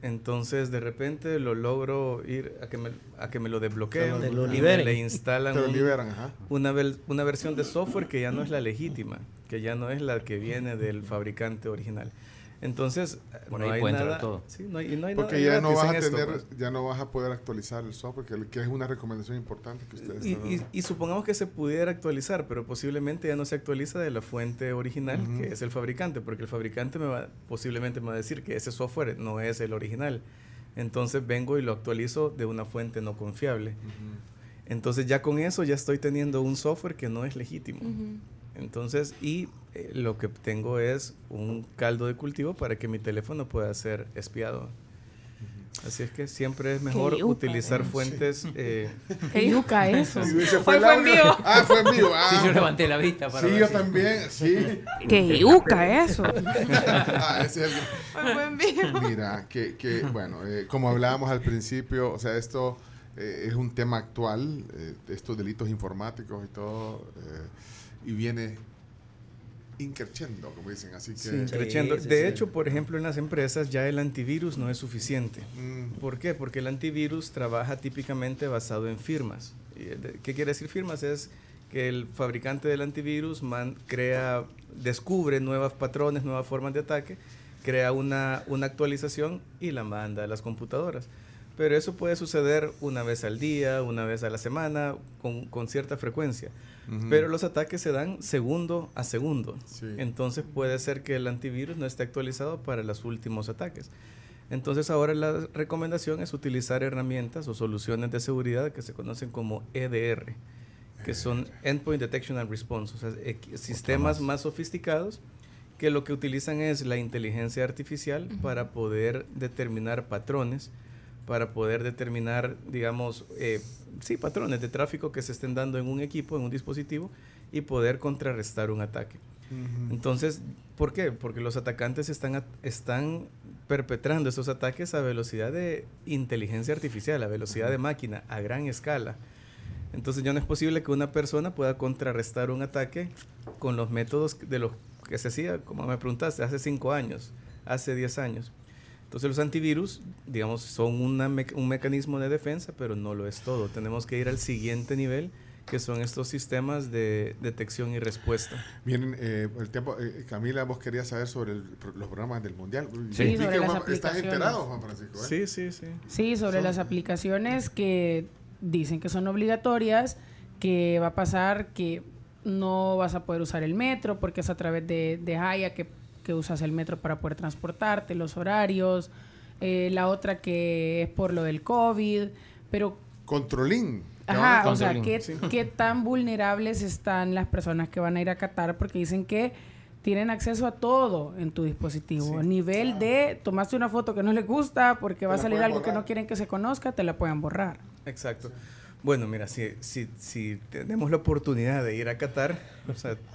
Entonces, de repente lo logro ir a que me, a que me lo desbloqueen. lo liberen. Le instalan Una, una versión de software que ya no es la legítima, que ya no es la que viene del fabricante original. Entonces, no hay nada, todo. porque ya no vas a tener, pues. ya no vas a poder actualizar el software, que, es una recomendación importante que ustedes y, y, supongamos que se pudiera actualizar, pero posiblemente ya no se actualiza de la fuente original, que es el fabricante, porque el fabricante me va, posiblemente me va a decir que ese software no es el original. Entonces vengo y lo actualizo de una fuente no confiable. Entonces ya con eso ya estoy teniendo un software que no es legítimo. Entonces, y eh, lo que tengo es un caldo de cultivo para que mi teléfono pueda ser espiado. Así es que siempre es mejor utilizar fuentes. Eh, ¿Qué yuca eso? fue, fue mío. Ah, fue mío. Ah. Sí, yo levanté la vista para Sí, yo también, sí. ¿Qué yuca eso? ah, ese es el... Fue mío. Mira, que, que bueno, eh, como hablábamos al principio, o sea, esto eh, es un tema actual, estos delitos informáticos y todo, y viene increciendo, como dicen, así que... de hecho, por ejemplo, en las empresas ya el antivirus no es suficiente. Mm. ¿Por qué? Porque el antivirus trabaja típicamente basado en firmas. ¿Qué quiere decir firmas? Es que el fabricante del antivirus crea, descubre nuevos patrones, nuevas formas de ataque, crea una, una actualización y la manda a las computadoras. Pero eso puede suceder una vez al día, una vez a la semana, con, con cierta frecuencia. Pero los ataques se dan segundo a segundo. Entonces puede ser que el antivirus no esté actualizado para los últimos ataques. Entonces ahora la recomendación es utilizar herramientas o soluciones de seguridad que se conocen como EDR, que son Endpoint Detection and Response, o sea, sistemas más sofisticados que lo que utilizan es la inteligencia artificial para poder determinar patrones, para poder determinar, digamos, eh, sí, patrones de tráfico que se estén dando en un equipo, en un dispositivo, y poder contrarrestar un ataque. Entonces, ¿por qué? Porque los atacantes están, están perpetrando esos ataques a velocidad de inteligencia artificial, a velocidad de máquina, a gran escala. Entonces ya no es posible que una persona pueda contrarrestar un ataque con los métodos de los que se hacía, como me preguntaste, hace 5 años, hace 10 años. Entonces los antivirus, digamos, son un mecanismo de defensa, pero no lo es todo. Tenemos que ir al siguiente nivel, que son estos sistemas de detección y respuesta. Bien, eh, el tiempo, eh, Camila, vos querías saber sobre los programas del Mundial. Sí, sobre las aplicaciones. ¿Estás enterado, Juan Francisco? ¿eh? Sí, sí, sí. Sí, sobre las aplicaciones que dicen que son obligatorias, que va a pasar que no vas a poder usar el metro porque es a través de, de Haya que que usas el metro para poder transportarte, los horarios, eh, la otra que es por lo del COVID, pero... Controlín. Ajá, o sea, ¿qué, tan vulnerables están las personas que van a ir a Qatar? Porque dicen que tienen acceso a todo en tu dispositivo. Nivel de, tomaste una foto que no les gusta porque va a salir algo que no quieren que se conozca, te la puedan borrar. Exacto. Bueno, mira, si, tenemos la oportunidad de ir a Qatar,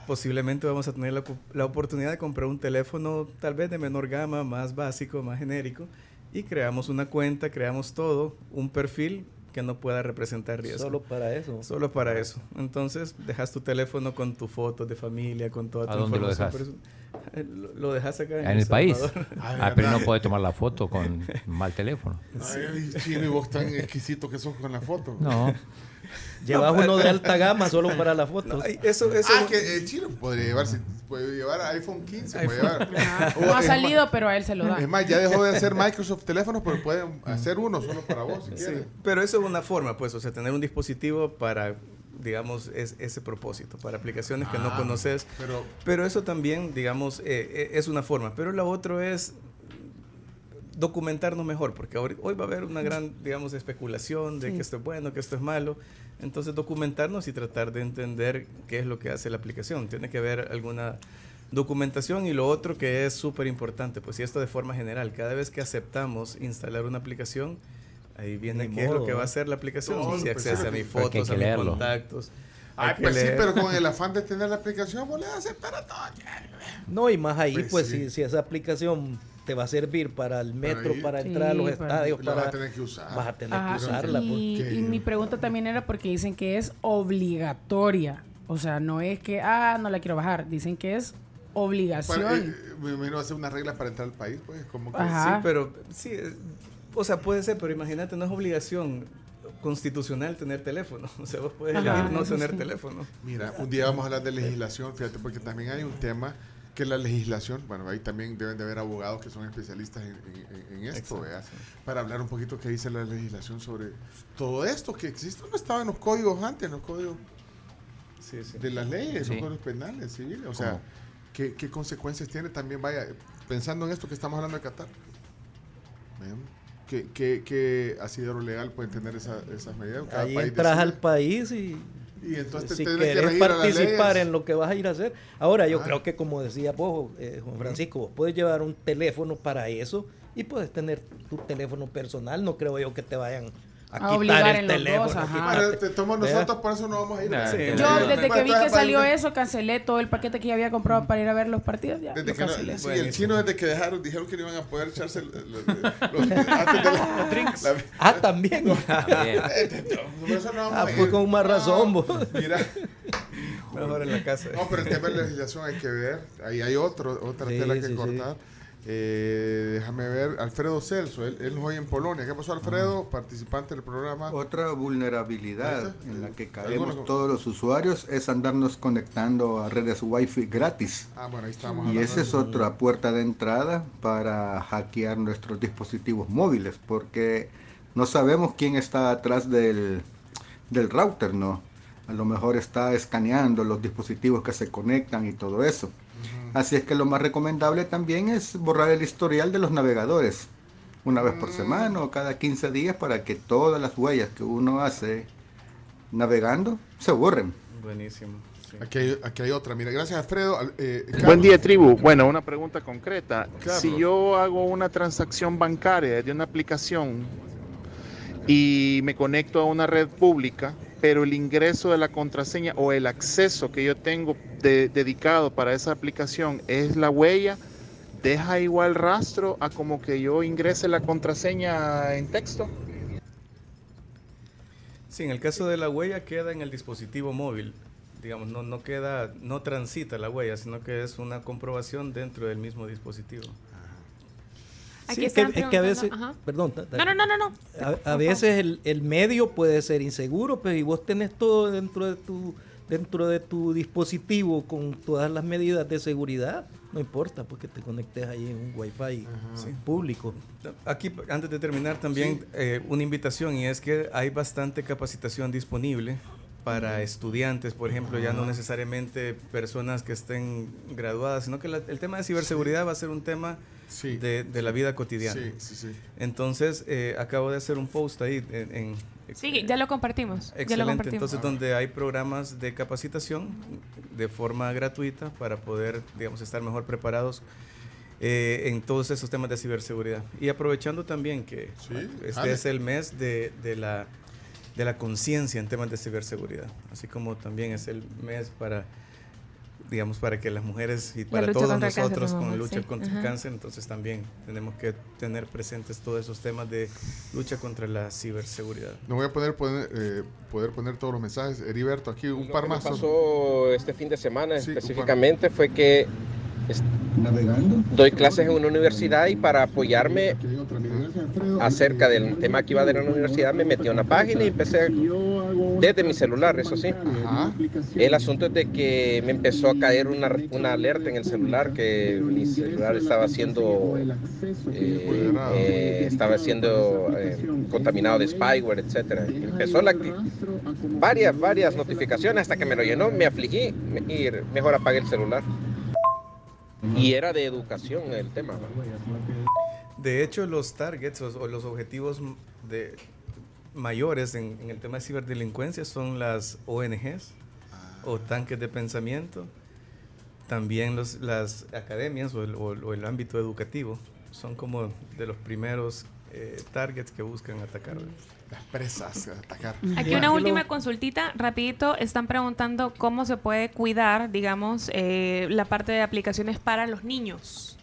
posiblemente vamos a tener la, oportunidad de comprar un teléfono tal vez de menor gama, más básico, más genérico, y creamos una cuenta, creamos todo, un perfil que no pueda representar riesgo. Solo para eso. Solo para eso. Entonces, dejas tu teléfono con tu foto de familia, con toda tu ¿A dónde información. Lo dejas? Eh, lo dejas acá en, el, país. Ah, pero no puedes tomar la foto con mal teléfono. Ay, chino, y vos tan exquisito que sos con la foto. No. Llevas uno de alta gama solo para la foto. eso, eso. Ah, que el chino podría llevar, puede llevar iPhone 15. Puede llevar. no ha salido, pero a él se lo da. Es más, ya dejó de hacer Microsoft teléfonos, pero pueden hacer uno solo para vos si sí, Pero eso es una forma, pues, o sea, tener un dispositivo para digamos, es ese propósito, para aplicaciones que no ah, conoces. Pero, pero eso también, digamos, eh, eh, es una forma. Pero la otra es documentarnos mejor, porque hoy, va a haber una gran, digamos, especulación de que esto es bueno, que esto es malo. Entonces, documentarnos y tratar de entender qué es lo que hace la aplicación. Tiene que haber alguna documentación y lo otro que es súper importante, pues y esto de forma general, cada vez que aceptamos instalar una aplicación, ahí viene qué es lo que va a hacer la aplicación, si pues, accede a mis fotos, a mis contactos. Ay, pues sí, pero con el afán de tener la aplicación, vos le vas a aceptar a todo. No, y más ahí, pues, pues si, si esa aplicación te va a servir para el metro, para entrar a los estadios. Para, vas a tener que usar. Vas a tener que usarla. Y, y, mi pregunta también era porque dicen que es obligatoria. O sea, no es que, ah, no la quiero bajar. Dicen que es obligación. Eh, me imagino hacer una regla para entrar al país, pues. Como que... Sí, pero, sí, eh, o sea, puede ser, pero imagínate, no es obligación constitucional tener teléfono. O sea, vos puedes elegir no tener teléfono. Mira, un día vamos a hablar de legislación, fíjate, porque también hay un tema que la legislación, bueno, ahí también deben de haber abogados que son especialistas en, esto, para hablar un poquito qué dice la legislación sobre todo esto que existe, no estaba en los códigos antes, en los códigos de las leyes, los códigos penales, civiles, o sea, ¿qué, consecuencias tiene también, vaya, pensando en esto que estamos hablando de Qatar. ¿Qué, qué, qué asidero legal pueden tener esas medidas? Ahí entras al país y y entonces si querés participar en lo que vas a ir a hacer. Ahora, yo ah. creo que como decía vos, eh, Juan Francisco, vos puedes llevar un teléfono para eso y puedes tener tu teléfono personal. No creo yo que te vayan a, quitar el teléfono. Dos, nosotros, por eso no vamos a ir. yo desde que vi que salió eso, cancelé todo el paquete que ya había comprado para ir a ver los partidos. Ya desde cancelé. sí, el chino desde que dejaron, dijeron que no iban a poder echarse los, drinks. ah, también. ah, pues con más razón. Mira. Mejor en la casa. No, pero el tema de la legislación hay que ver. Ahí hay otro, otra tela que cortar. Eh, déjame ver, Alfredo Celso, él, él hoy en Polonia. ¿Qué pasó, Alfredo? Participante del programa. Otra vulnerabilidad en la que caemos todos los usuarios es andarnos conectando a redes Wi-Fi gratis. Ah, bueno, ahí estamos. Y esa es otra puerta de entrada para hackear nuestros dispositivos móviles, porque no sabemos quién está atrás del, del router, ¿no? A lo mejor está escaneando los dispositivos que se conectan y todo eso. Así es que lo más recomendable también es borrar el historial de los navegadores una vez por mm. semana o cada 15 días para que todas las huellas que uno hace navegando se borren. Buenísimo. Aquí, hay, otra. Mira, gracias Alfredo. Eh, Buen día, tribu. Bueno, una pregunta concreta. Si yo hago una transacción bancaria de una aplicación y me conecto a una red pública, pero el ingreso de la contraseña o el acceso que yo tengo dedicado para esa aplicación es la huella, deja igual rastro a como que yo ingrese la contraseña en texto. Sí, en el caso de la huella queda en el dispositivo móvil. Digamos, no, no queda, no transita la huella, sino que es una comprobación dentro del mismo dispositivo es, que, a veces, perdón, no, no, no, no, A, veces el, el, medio puede ser inseguro, pero y vos tenés todo dentro de tu dentro de tu dispositivo con todas las medidas de seguridad, no importa porque te conectes ahí en un wifi público. Aquí, antes de terminar, también eh, una invitación y es que hay bastante capacitación disponible para estudiantes, por ejemplo, ya no necesariamente personas que estén graduadas, sino que el tema de ciberseguridad va a ser un tema de, la vida cotidiana. Entonces, eh, acabo de hacer un post ahí en... sí, ya lo compartimos. Excelente, entonces donde hay programas de capacitación de forma gratuita para poder, digamos, estar mejor preparados eh, en todos esos temas de ciberseguridad. Y aprovechando también que este es el mes de, de la de la conciencia en temas de ciberseguridad, así como también es el mes para digamos, para que las mujeres y para todos nosotros con lucha contra el cáncer, entonces también tenemos que tener presentes todos esos temas de lucha contra la ciberseguridad. No voy a poder poner, eh, poder poner todos los mensajes. Heriberto, aquí un par más. Lo que pasó este fin de semana específicamente fue que Doy clases en una universidad y para apoyarme acerca del tema que iba a dar en la universidad me metí a una página y empecé desde mi celular, eso sí. El asunto es de que me empezó a caer una, una alerta en el celular que mi celular estaba siendo eh, eh, estaba siendo eh, contaminado de spyware, etcétera. Empezó la, varias varias notificaciones hasta que me lo llenó, me afligí y mejor apagué el celular. Y era de educación el tema. De hecho, los targets o, los objetivos de mayores en, el tema de ciberdelincuencia son las ONGs o tanques de pensamiento, también los, las academias o el, ámbito educativo. Son como de los primeros eh, targets que buscan atacar las presas atacar. Aquí una última consultita, rapidito, están preguntando cómo se puede cuidar, digamos, eh, la parte de aplicaciones para los niños.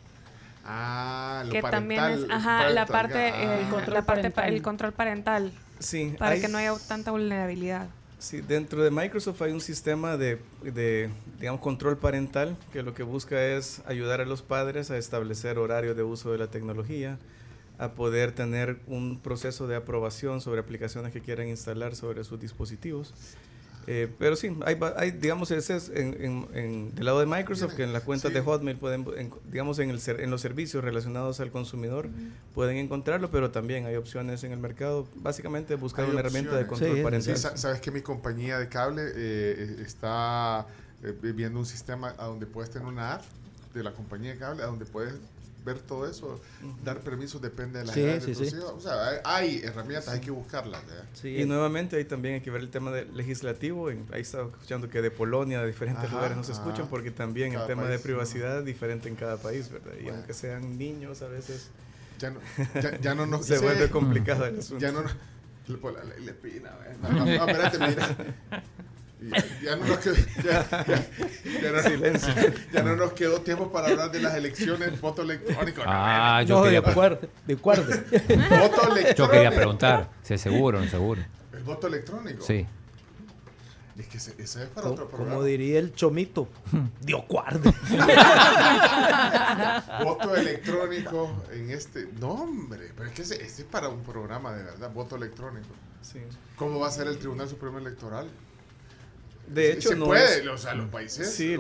Ah, lo que también es, ajá, la parte, el control la parte parental. el control parental. Sí, para que no haya tanta vulnerabilidad. Sí, dentro de Microsoft hay un sistema de, de, digamos, control parental que lo que busca es ayudar a los padres a establecer horarios de uso de la tecnología, a poder tener un proceso de aprobación sobre aplicaciones que quieran instalar sobre sus dispositivos. Eh, pero sí, hay, hay, digamos, ese es en, en, del lado de Microsoft, que en las cuentas de Hotmail pueden, digamos, en, el, en los servicios relacionados al consumidor pueden encontrarlo, pero también hay opciones en el mercado. Básicamente buscar una herramienta de control parental. sabes que mi compañía de cable eh, está eh, viendo un sistema a donde puedes tener una app de la compañía de cable, a donde puedes ver todo eso, dar permisos depende de la edad de sí, O sea, hay, herramientas, hay que buscarlas. y nuevamente ahí también hay que ver el tema de legislativo. ahí estaba escuchando que de Polonia, de diferentes lugares nos escuchan porque también el tema de privacidad es diferente en cada país, ¿verdad? Y aunque sean niños a veces... Ya no, ya, no nos... Se vuelve complicado el asunto. Ya no no, no, no, espérate, mira. Ya, no nos quedó, ya, no, nos quedó tiempo para hablar de las elecciones voto electrónico. Ah, yo quería de acuerdo. De acuerdo. voto electrónico. Yo quería preguntar, si es seguro o no seguro. ¿El voto electrónico? Sí. Es que ese, es para otro programa. Como diría el chomito, Dios guarde. voto electrónico en este. No, hombre, pero es que ese, es para un programa de verdad, voto electrónico. Sí. ¿Cómo va a ser el Tribunal Supremo Electoral? De hecho, se no puede, o sea, los países sí,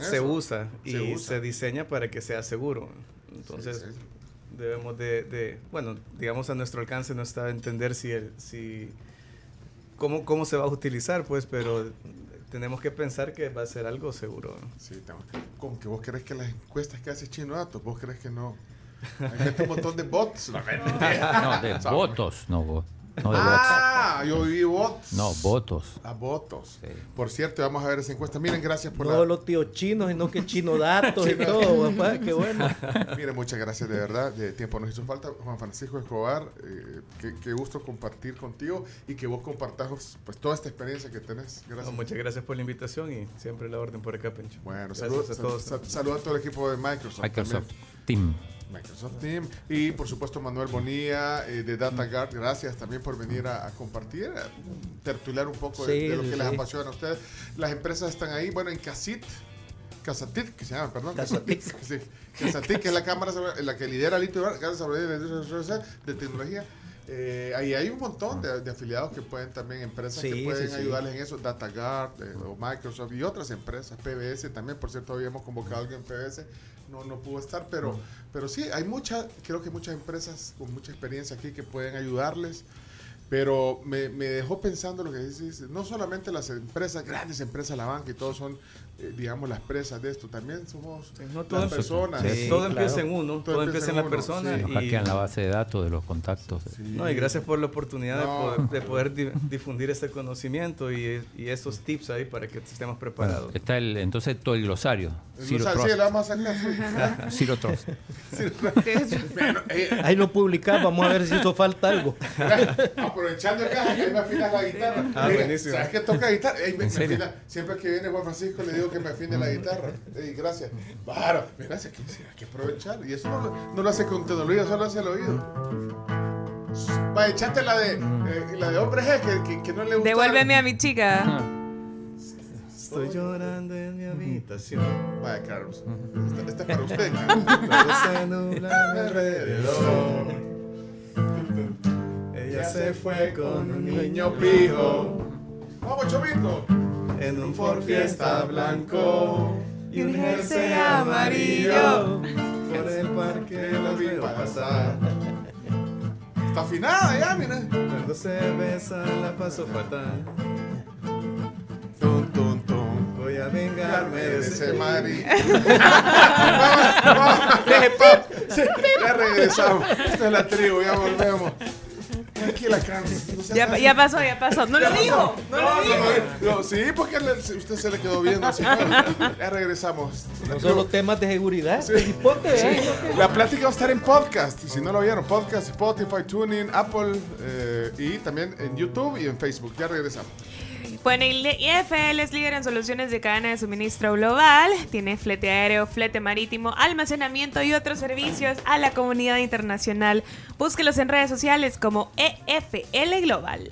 se usa y se, diseña para que sea seguro. Entonces, debemos de, bueno, digamos a nuestro alcance no está entender si, el, si cómo, cómo se va a utilizar, pues, pero tenemos que pensar que va a ser algo seguro. Sí, ¿Con que vos crees que las encuestas que hace Chino Datos, vos crees que no? Hay un montón de bots. no, de votos, no vos ah, yo vi votos. No, votos. A votos. Por cierto, vamos a ver esa encuesta. Miren, gracias por no los tíos chinos, sino que chino datos y todo, papá. Qué bueno. Miren, muchas gracias de verdad. De tiempo nos hizo falta. Juan Francisco Escobar, eh, qué, gusto compartir contigo y que vos compartas pues, toda esta experiencia que tenés. Gracias. muchas gracias por la invitación y siempre la orden por acá, Pencho. Bueno, saludos a todos. Saludos a todo el equipo de Microsoft. Microsoft Team. Microsoft Team y por supuesto Manuel Bonilla eh, de DataGuard, gracias también por venir a, compartir, a tertuliar un poco de, lo que les apasiona a ustedes. Las empresas están ahí, bueno, en Casit, Casatit, que se llama, perdón. Casatit. Casatit, que es la cámara la que lidera el de tecnología. Eh, ahí hay un montón de, afiliados que pueden también, empresas que pueden ayudarles en eso, DataGuard eh, o Microsoft y otras empresas, PBS también, por cierto, habíamos convocado a alguien PBS no, no pudo estar, pero, pero sí, hay muchas, creo que muchas empresas con mucha experiencia aquí que pueden ayudarles. Pero me, me dejó pensando lo que dices, no solamente las empresas, grandes empresas, la banca y todos son eh, digamos, las presas de esto. También somos no las personas. todo empieza en uno, todo, empieza en, la persona. y hackean la base de datos de los contactos. No, y gracias por la oportunidad de poder, difundir este conocimiento y, y, estos tips ahí para que estemos preparados. Está el, entonces todo el glosario. sí, lo vamos a sacar. Ciro Trust. Eh, ahí lo publicamos, vamos a ver si hizo falta algo. Aprovechando el caja, que ahí me afinas la guitarra. Ah, buenísimo. ¿Sabes que toca guitarra? siempre que viene Juan Francisco le digo que me afine la guitarra. gracias. Claro, gracias, que hay que aprovechar. Y eso no, lo hace con tecnología, solo hace el oído. Va, echate la de, eh, la de hombre G, que, que, no le gusta. Devuélveme a mi chica. Estoy llorando en mi habitación. Vaya, Carlos. Esta, es para usted, Carlos. alrededor. Ella se fue con un niño pijo. ¡Vamos, Chomito! en un Ford Fiesta blanco y un jersey amarillo. Por el parque los veo pasar. Está afinada ya, mira. Cuando se besan la paso fatal. Tum, tum, tum. Voy a vengarme de ese marido. Ya regresamos. Esta es la tribu, ya volvemos. Tranquila, Carlos. ya, ya, pasó, ya pasó. No lo dijo. No, lo dijo. sí, porque usted se le quedó viendo. Así, ya regresamos. No solo temas de seguridad. Sí. La plática va a estar en podcast. Si no lo vieron, podcast, Spotify, Tuning, Apple eh, y también en YouTube y en Facebook. Ya regresamos. Bueno, IFL es líder en soluciones de cadena de suministro global, tiene flete aéreo, flete marítimo, almacenamiento y otros servicios a la comunidad internacional. Búsquelos en redes sociales como EFL Global.